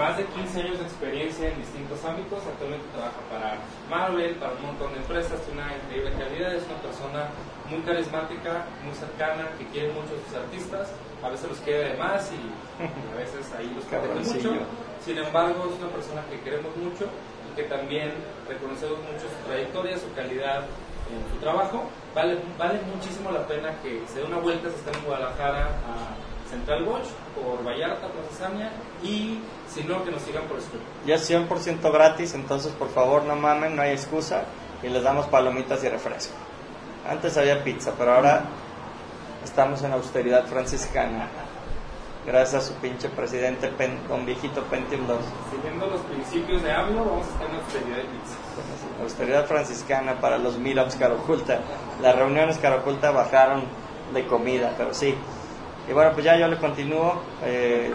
más de 15 años de experiencia en distintos ámbitos. Actualmente trabaja para Marvel, para un montón de empresas, tiene una increíble calidad. Es una persona muy carismática, muy cercana, que quiere mucho a sus artistas. A veces los quiere de más y a veces ahí los Cabroncillo. mucho. Sin embargo, es una persona que queremos mucho y que también reconocemos mucho su trayectoria, su calidad en su trabajo, vale, vale muchísimo la pena que se dé una vuelta si están en Guadalajara a Central Watch, por Vallarta, Plaza Samia, y si no, que nos sigan por Skype. Ya es 100% gratis, entonces por favor no mamen, no hay excusa, y les damos palomitas y refresco. Antes había pizza, pero ahora estamos en austeridad franciscana. Gracias a su pinche presidente, pen, don viejito Pentium 2. Siguiendo los principios de AMLO, vamos a estar en austeridad de pizza. Austeridad franciscana para los meetups Caro Oculta. Las reuniones Caro Oculta bajaron de comida, pero sí. Y bueno, pues ya yo le continúo. Eh,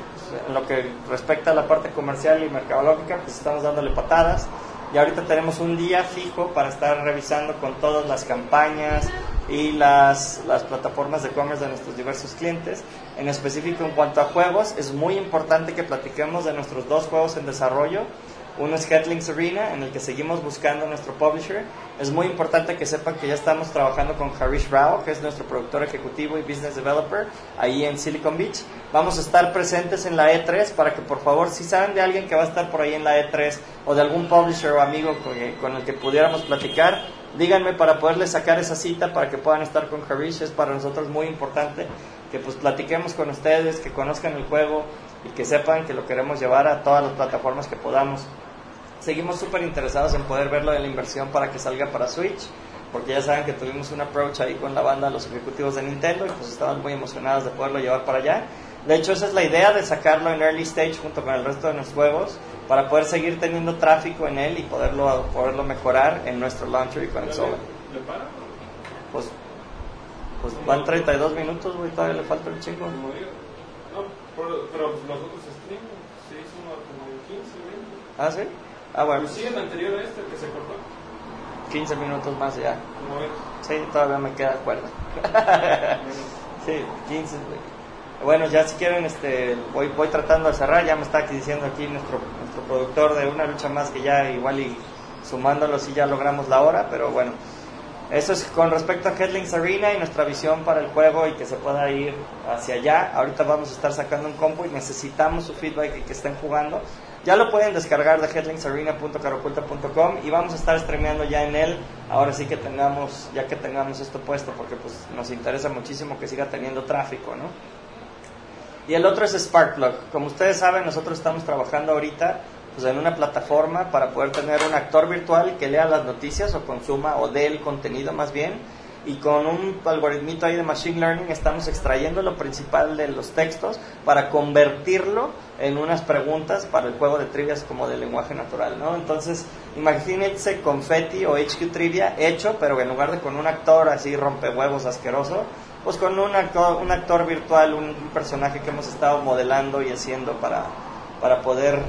en lo que respecta a la parte comercial y mercadológica, pues estamos dándole patadas. Y ahorita tenemos un día fijo para estar revisando con todas las campañas y las, las plataformas de e-commerce de nuestros diversos clientes. En específico, en cuanto a juegos, es muy importante que platiquemos de nuestros dos juegos en desarrollo. Uno es Headlings Arena, en el que seguimos buscando nuestro publisher. Es muy importante que sepan que ya estamos trabajando con Harish Rao, que es nuestro productor ejecutivo y business developer, ahí en Silicon Beach. Vamos a estar presentes en la E3 para que por favor, si saben de alguien que va a estar por ahí en la E3 o de algún publisher o amigo con el que pudiéramos platicar, díganme para poderles sacar esa cita para que puedan estar con Harish. Es para nosotros muy importante que pues platiquemos con ustedes, que conozcan el juego y que sepan que lo queremos llevar a todas las plataformas que podamos seguimos súper interesados en poder verlo de la inversión para que salga para Switch, porque ya saben que tuvimos un approach ahí con la banda, los ejecutivos de Nintendo, y pues estamos muy emocionados de poderlo llevar para allá. De hecho, esa es la idea de sacarlo en early stage junto con el resto de nuestros juegos, para poder seguir teniendo tráfico en él y poderlo, poderlo mejorar en nuestro launcher y con el software. Pues, pues van 32 minutos, güey, todavía le falta un chingo. No, pero, pero los otros streams se hizo como 15, 20. ¿Ah, sí? Ah, bueno. Pues sí, el anterior a este que se cortó. 15 minutos más ya. ¿Cómo ves? Sí, todavía me queda cuerda. sí, 15. güey. Bueno, ya si quieren, este, voy, voy tratando de cerrar. Ya me está aquí diciendo aquí nuestro, nuestro productor de una lucha más que ya igual y sumándolo sí ya logramos la hora, pero bueno. Eso es con respecto a Headlings Arena y nuestra visión para el juego y que se pueda ir hacia allá. Ahorita vamos a estar sacando un compo y necesitamos su feedback y que estén jugando. Ya lo pueden descargar de headlingsarena.caroculta.com y vamos a estar streameando ya en él. Ahora sí que tengamos, ya que tengamos esto puesto, porque pues nos interesa muchísimo que siga teniendo tráfico, ¿no? Y el otro es Sparkplug. Como ustedes saben, nosotros estamos trabajando ahorita pues, en una plataforma para poder tener un actor virtual que lea las noticias o consuma o dé el contenido más bien. Y con un algoritmito ahí de Machine Learning estamos extrayendo lo principal de los textos para convertirlo en unas preguntas para el juego de trivias como de lenguaje natural, ¿no? Entonces, imagínense Confetti o HQ Trivia hecho, pero en lugar de con un actor así rompehuevos asqueroso, pues con un actor, un actor virtual, un, un personaje que hemos estado modelando y haciendo para, para poder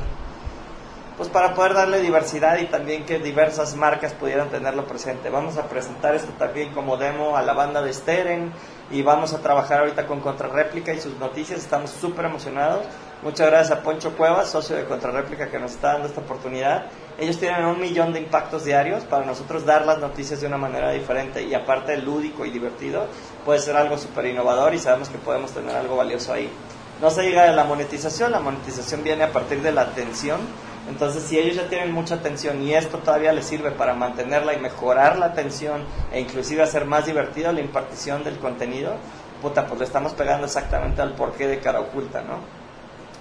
pues para poder darle diversidad y también que diversas marcas pudieran tenerlo presente. Vamos a presentar esto también como demo a la banda de Steren y vamos a trabajar ahorita con Contrarréplica y sus noticias, estamos súper emocionados. Muchas gracias a Poncho Cuevas, socio de Contrarréplica, que nos está dando esta oportunidad. Ellos tienen un millón de impactos diarios para nosotros dar las noticias de una manera diferente y aparte lúdico y divertido, puede ser algo súper innovador y sabemos que podemos tener algo valioso ahí. No se llega a la monetización, la monetización viene a partir de la atención entonces, si ellos ya tienen mucha atención y esto todavía les sirve para mantenerla y mejorar la atención e inclusive hacer más divertido la impartición del contenido, puta, pues le estamos pegando exactamente al porqué de cara oculta, ¿no?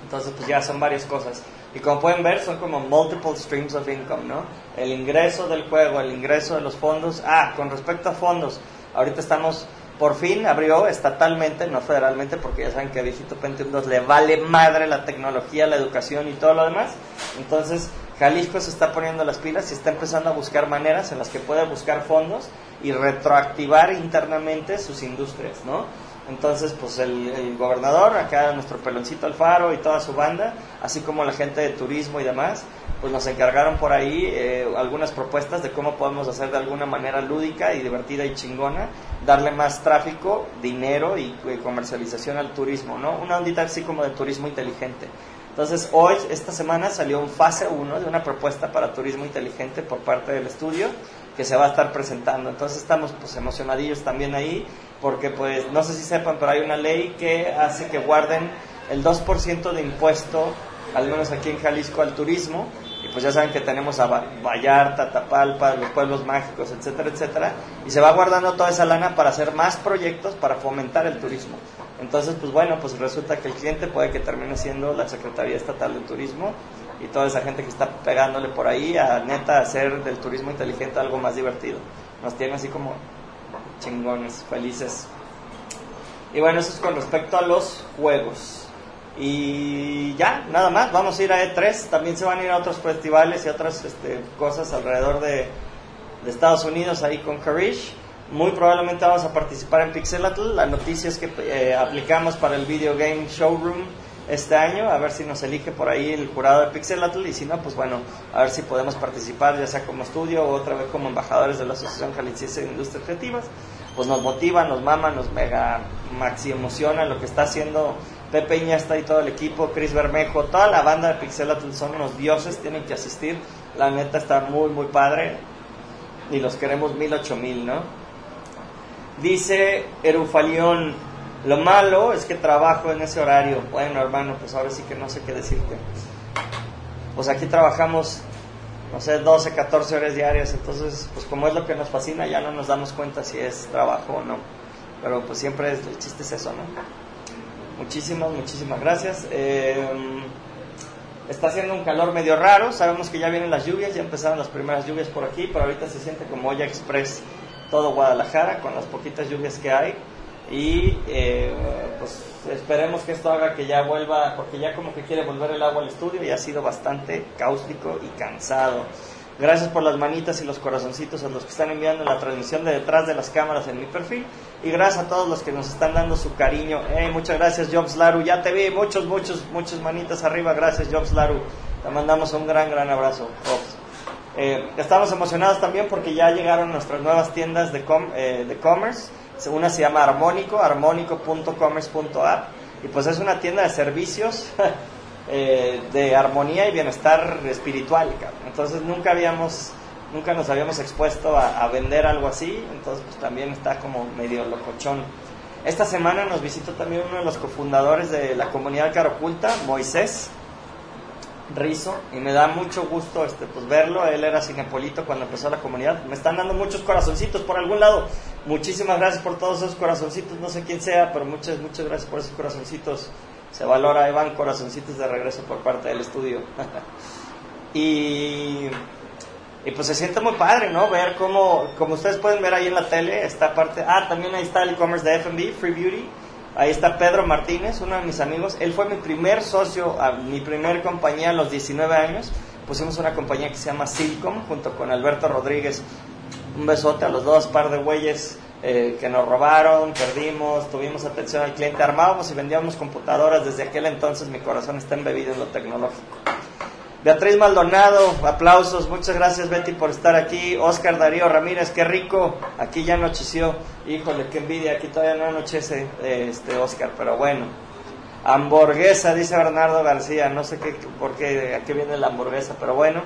Entonces, pues ya son varias cosas. Y como pueden ver, son como multiple streams of income, ¿no? El ingreso del juego, el ingreso de los fondos. Ah, con respecto a fondos, ahorita estamos por fin abrió estatalmente, no federalmente, porque ya saben que a Viejito Pentium 2 le vale madre la tecnología, la educación y todo lo demás. Entonces, Jalisco se está poniendo las pilas y está empezando a buscar maneras en las que puede buscar fondos y retroactivar internamente sus industrias, ¿no? Entonces, pues el, gobernador, acá nuestro peloncito Alfaro y toda su banda, así como la gente de turismo y demás, pues nos encargaron por ahí eh, algunas propuestas de cómo podemos hacer de alguna manera lúdica y divertida y chingona, darle más tráfico, dinero y, y comercialización al turismo, ¿no? Una ondita así como de turismo inteligente. Entonces, hoy, esta semana, salió un fase 1 de una propuesta para turismo inteligente por parte del estudio que se va a estar presentando. Entonces, estamos pues emocionadillos también ahí, porque pues, no sé si sepan, pero hay una ley que hace que guarden el 2% de impuesto, al menos aquí en Jalisco, al turismo, y pues ya saben que tenemos a Vallarta, Tapalpa, los pueblos mágicos, etcétera, etcétera, y se va guardando toda esa lana para hacer más proyectos para fomentar el turismo. Entonces, pues bueno, pues resulta que el cliente puede que termine siendo la Secretaría Estatal de Turismo y toda esa gente que está pegándole por ahí a neta hacer del turismo inteligente algo más divertido. Nos tiene así como chingones, felices. Y bueno, eso es con respecto a los juegos. Y ya, nada más, vamos a ir a E3, también se van a ir a otros festivales y otras este, cosas alrededor de, Estados Unidos ahí con Karish. Muy probablemente vamos a participar en Pixelatl. La noticia es que eh, aplicamos para el Video Game Showroom este año, a ver si nos elige por ahí el jurado de Pixelatl y si no, pues bueno, a ver si podemos participar ya sea como estudio o otra vez como embajadores de la Asociación Jalisciense de Industrias Creativas. Pues nos motiva, nos mama, nos mega maxi emociona lo que está haciendo Pepe Iñesta y todo el equipo, Chris Bermejo, toda la banda de Pixelatl son unos dioses, tienen que asistir. La neta está muy, muy padre. Y los queremos mil, ocho mil, ¿no? Dice Erufalión, lo malo es que trabajo en ese horario. Bueno, hermano, pues ahora sí que no sé qué decirte. Pues aquí trabajamos, no sé, 12, 14 horas diarias. Entonces, pues como es lo que nos fascina, ya no nos damos cuenta si es trabajo o no. Pero pues siempre es, el chiste es eso, ¿no? Muchísimas, muchísimas gracias. Em, está haciendo un calor medio raro, sabemos que ya vienen las lluvias, ya empezaron las primeras lluvias por aquí, pero ahorita se siente como olla express todo Guadalajara con las poquitas lluvias que hay y eh, pues esperemos que esto haga que ya vuelva, porque ya como que quiere volver el agua al estudio y ha sido bastante cáustico y cansado. Gracias por las manitas y los corazoncitos a los que están enviando la transmisión de detrás de las cámaras en mi perfil. Y gracias a todos los que nos están dando su cariño. muchas gracias, Jobs Laru. Ya te vi, muchos, muchos, muchos manitas arriba. Gracias, Jobs Laru. Te mandamos un gran, gran abrazo, Jobs. Eh, estamos emocionados también porque ya llegaron nuestras nuevas tiendas de, com, eh, de commerce. Una se llama Armónico, armónico.commerce.app. Y pues es una tienda de servicios Eh, de armonía y bienestar espiritual. Entonces nunca habíamos, nunca nos habíamos expuesto a, vender algo así, entonces pues también está como medio locochón. Esta semana nos visitó también uno de los cofundadores de la comunidad Caroculta, Moisés Rizo, y me da mucho gusto este, pues, verlo. Él era cinepolito cuando empezó la comunidad. Me están dando muchos corazoncitos por algún lado. Muchísimas gracias por todos esos corazoncitos. No sé quién sea, pero muchas, muchas gracias por esos corazoncitos se valora, ahí van corazoncitos de regreso por parte del estudio. y, y pues se siente muy padre, ¿no? Ver cómo, como ustedes pueden ver ahí en la tele, esta parte, ah, también ahí está el e-commerce de FB, Free Beauty. Ahí está Pedro Martínez, uno de mis amigos. Él fue mi primer socio, a mi primer compañía a los 19 años. Pusimos una compañía que se llama Silcom junto con Alberto Rodríguez. Un besote a los dos, par de güeyes eh, que nos robaron, perdimos, tuvimos atención al cliente, armábamos y vendíamos computadoras. Desde aquel entonces mi corazón está embebido en lo tecnológico. Beatriz Maldonado, aplausos, muchas gracias Betty por estar aquí. Oscar Darío Ramírez, qué rico, aquí ya anocheció. Híjole, qué envidia, aquí todavía no anochece este Oscar, pero bueno. Hamburguesa, dice Bernardo García, no sé qué, por qué, a qué viene la hamburguesa, pero bueno.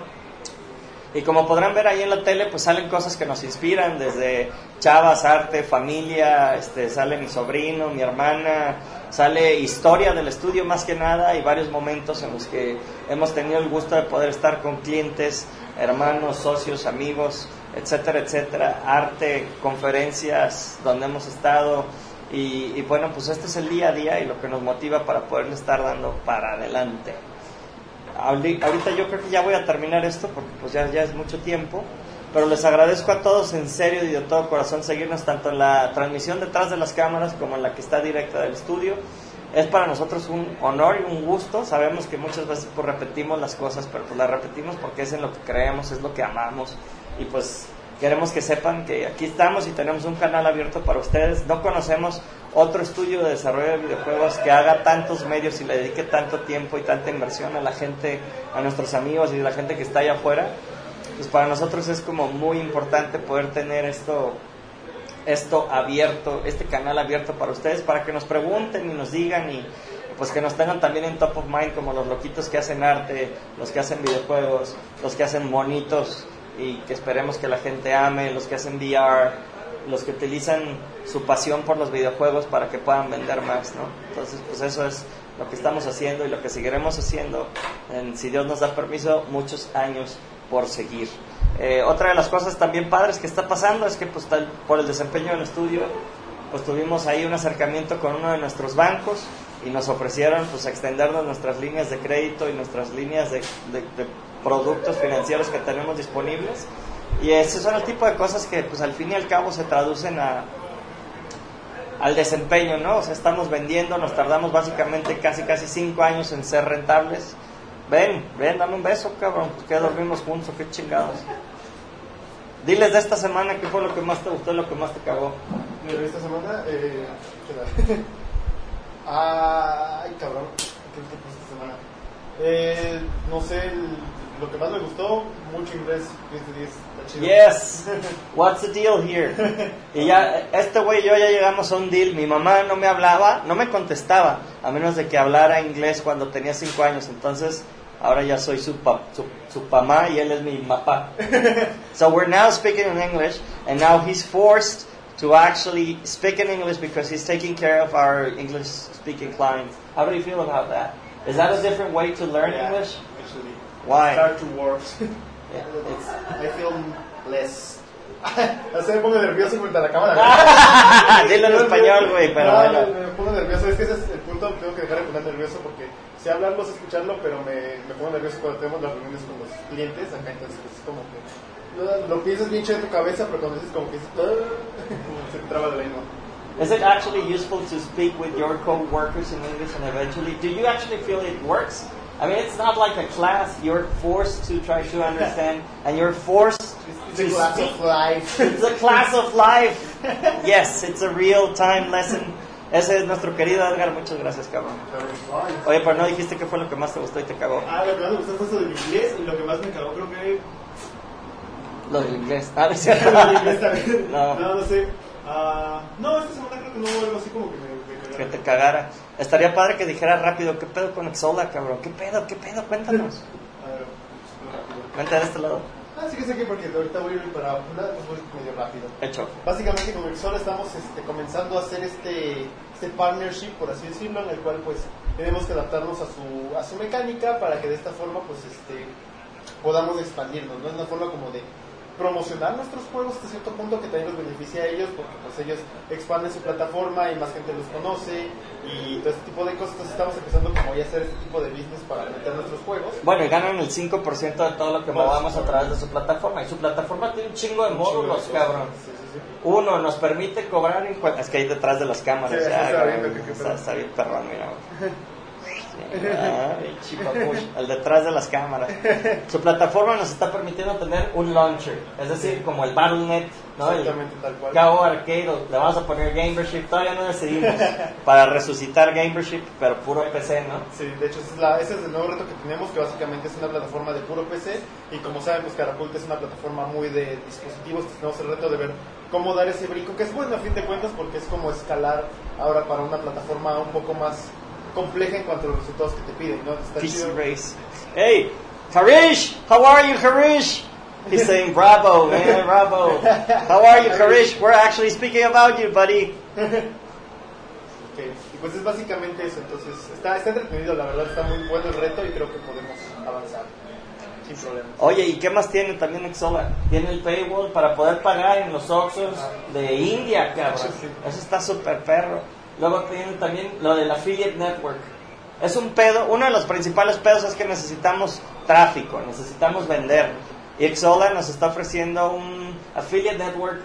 Y como podrán ver ahí en la tele, pues salen cosas que nos inspiran, desde chavas, arte, familia, este, sale mi sobrino, mi hermana, sale historia del estudio más que nada y varios momentos en los que hemos tenido el gusto de poder estar con clientes, hermanos, socios, amigos, etcétera, etcétera, arte, conferencias donde hemos estado. Y, y bueno, pues este es el día a día y lo que nos motiva para poderle estar dando para adelante ahorita yo creo que ya voy a terminar esto porque pues ya, ya es mucho tiempo, pero les agradezco a todos en serio y de todo corazón seguirnos tanto en la transmisión detrás de las cámaras como en la que está directa del estudio. Es para nosotros un honor y un gusto. Sabemos que muchas veces pues repetimos las cosas, pero pues las repetimos porque es en lo que creemos, es lo que amamos y pues queremos que sepan que aquí estamos y tenemos un canal abierto para ustedes. No conocemos otro estudio de desarrollo de videojuegos que haga tantos medios y le dedique tanto tiempo y tanta inversión a la gente, a nuestros amigos y a la gente que está allá afuera. Pues para nosotros es como muy importante poder tener esto esto abierto, este canal abierto para ustedes, para que nos pregunten y nos digan y pues que nos tengan también en top of mind como los loquitos que hacen arte, los que hacen videojuegos, los que hacen monitos y que esperemos que la gente ame, los que hacen VR, los que utilizan su pasión por los videojuegos para que puedan vender más, ¿no? Entonces, pues eso es lo que estamos haciendo y lo que seguiremos haciendo, en, si Dios nos da permiso, muchos años por seguir. Eh, otra de las cosas también padres que está pasando es que pues, tal- por el desempeño en el estudio, pues tuvimos ahí un acercamiento con uno de nuestros bancos y nos ofrecieron pues extendernos nuestras líneas de crédito y nuestras líneas de productos financieros que tenemos disponibles. Y esos son el tipo de cosas que pues al fin y al cabo se traducen a, al desempeño, ¿no? O sea, estamos vendiendo, nos tardamos básicamente casi casi cinco años en ser rentables. Ven, ven, dame un beso, cabrón, pues que dormimos juntos, qué chingados. Diles de esta semana qué fue lo que más te gustó lo que más te cagó. Mira, esta semana, eh, espera. Ay, cabrón. ¿Qué te esta semana? Eh, no sé, el- lo que más me gustó, mucho inglés, 10 de 10, está chido. Yes, what's the deal here? Y ya, este güey y yo ya llegamos a un deal. Mi mamá no me hablaba, no me contestaba, a menos de que hablara inglés cuando tenía cinco años. Entonces, ahora ya soy su, pa- su, su mamá y él es mi papá. So we're now speaking in English, and now he's forced to actually speak in English because he's taking care of our English speaking clients. How do you feel about that? Is that a different way to learn Yeah, English? Actually. Why? Start to work. Yeah, it's- I feel less. o sea, me pongo nervioso frente a la cámara. Dilo en español, güey, pero no, bueno. Me, me pongo nervioso, es que ese es el punto, tengo que dejar de poner nervioso porque sé hablarlo, sé escucharlo, pero me, me pongo nervioso cuando tenemos las reuniones con los clientes, acá entonces es como que lo, lo piensas bien chido en tu cabeza, pero cuando dices como que dices, como se te traba la lengua. Is it actually useful to speak with your co-workers in English and eventually, do you actually feel it works? I mean, it's not like a class. You're forced to try to understand, and you're forced It's to a class speak. of life. It's a class of life. Yes, it's a real time lesson. Ese es nuestro querido Edgar. Muchas gracias, cabrón. Oye, pero no dijiste qué fue lo que más te gustó y te cagó. Ah, lo que más me gustó fue eso del inglés y lo que más me cagó creo que Lo del inglés. Ah, no es cierto. lo del inglés también. No. No, sé. Ah, no, esta semana creo que no hubo algo así como que me, me Que cagara. te cagara. Estaría padre que dijera rápido, ¿qué pedo con Exola, cabrón? ¿Qué pedo? ¿Qué pedo? Cuéntanos. A ver, rápido. Vente de este lado. Ah, sí que sé que porque ahorita voy a ir para una, pues voy medio rápido. Hecho. Básicamente con Exol estamos este, comenzando a hacer este, este partnership, por así decirlo, en el cual pues tenemos que adaptarnos a su, a su mecánica para que de esta forma pues este, podamos expandirnos, ¿no? Es una forma como de promocionar nuestros juegos hasta cierto punto que también los beneficia a ellos porque pues ellos expanden su plataforma y más gente los conoce y todo este tipo de cosas. Entonces estamos empezando como ya a hacer este tipo de business para meter nuestros juegos. Bueno, y ganan el 5% de todo lo que movamos a través de su plataforma. Y su plataforma tiene un chingo de módulos, cabrón. Sí, sí, sí. Uno, nos permite cobrar en Es que hay detrás de las cámaras. Ya, está bien perrón, mira. ay, chipapush, el detrás de las cámaras. Su plataforma nos está permitiendo tener un launcher, es decir, como el Battle.net, ¿no? El Exactamente tal cual. KO Arcade, le vamos a poner Gamership, todavía no decidimos, para resucitar Gamership, pero puro PC, ¿no? Sí, de hecho ese es, la- ese es el nuevo reto que tenemos, que básicamente es una plataforma de puro PC y como saben, pues Carapult es una plataforma muy de dispositivos, tenemos el reto de ver cómo dar ese brinco, que es bueno a fin de cuentas porque es como escalar ahora para una plataforma un poco más compleja en cuanto a los resultados que te piden, ¿no? Está chido. Race. Hey, Harish, how are you, Harish? He's saying bravo, man, bravo. How are you, Harish? We're actually speaking about you, buddy. Ok, Y pues es básicamente eso, entonces está, está entretenido, la verdad está muy bueno el reto y creo que podemos avanzar sin problemas. Oye, ¿y qué más tiene también Exola? Tiene el paywall para poder pagar en los Oxxos de India, cabrón. Sí. Eso está súper perro. Luego tiene también lo del Affiliate Network. Es un pedo, uno de los principales pedos es que necesitamos tráfico, necesitamos vender. Y Exola nos está ofreciendo un Affiliate Network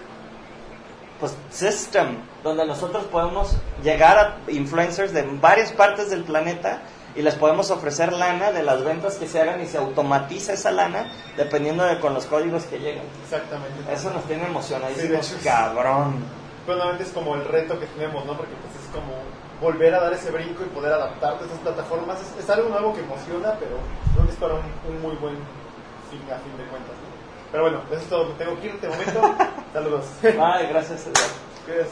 pues, system, donde nosotros podemos llegar a influencers de varias partes del planeta y les podemos ofrecer lana de las ventas que se hagan y se automatiza esa lana dependiendo de con los códigos que lleguen. Exactamente. Eso nos tiene emocionadísimos, sí. cabrón. Nuevamente es como el reto que tenemos, ¿no? Porque pues es como volver a dar ese brinco y poder adaptarte a estas plataformas. Es, es algo nuevo que emociona, pero creo que es para un, un muy buen fin a fin de cuentas. ¿no? Pero bueno, eso es todo. Tengo que ir este momento. Saludos. Ay, gracias. Gracias.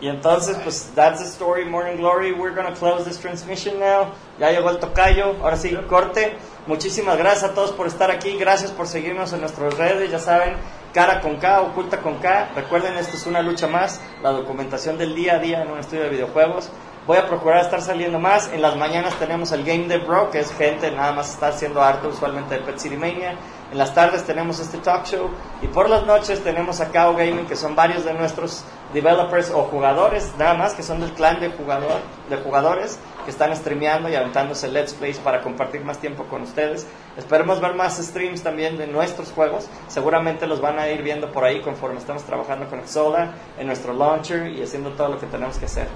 Y entonces, pues, that's the story, Morning Glory. We're gonna close this transmission now. Ya llegó el tocayo. Ahora sí, corte. Muchísimas gracias a todos por estar aquí. Gracias por seguirnos en nuestras redes. Ya saben, cara con K, oculta con K. Recuerden, esto es una lucha más. La documentación del día a día en un estudio de videojuegos. Voy a procurar estar saliendo más. En las mañanas tenemos el Game Dev Bro, que es gente nada más está haciendo arte usualmente de Pet City Mania. En las tardes tenemos este talk show. Y por las noches tenemos a Kao Gaming, que son varios de nuestros developers o jugadores, nada más, que son del clan de, jugador, de jugadores que están streameando y aventándose Let's Plays para compartir más tiempo con ustedes. Esperemos ver más streams también de nuestros juegos. Seguramente los van a ir viendo por ahí conforme estamos trabajando con Exola en nuestro launcher y haciendo todo lo que tenemos que hacer.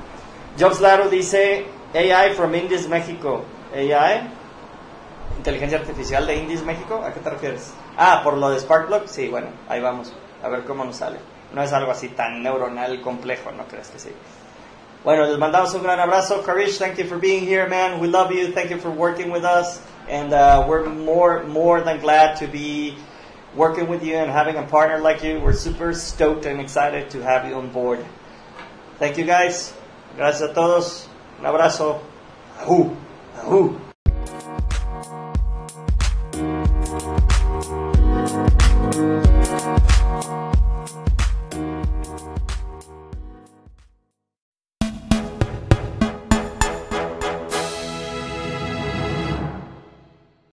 Jobs Laro dice AI from Indies México. AI, inteligencia artificial de Indies México. ¿A qué te refieres? Ah, por lo de Sparkplug. Sí, bueno, ahí vamos. A ver cómo nos sale. No es algo así tan neuronal complejo, ¿no crees que sí? Bueno, les mandamos un gran abrazo. Karish, thank you for being here, man. We love you. Thank you for working with us. And uh, we're more, more than glad to be working with you and having a partner like you. We're super stoked and excited to have you on board. Thank you, guys. Gracias a todos. Un abrazo. Ajú. Ajú.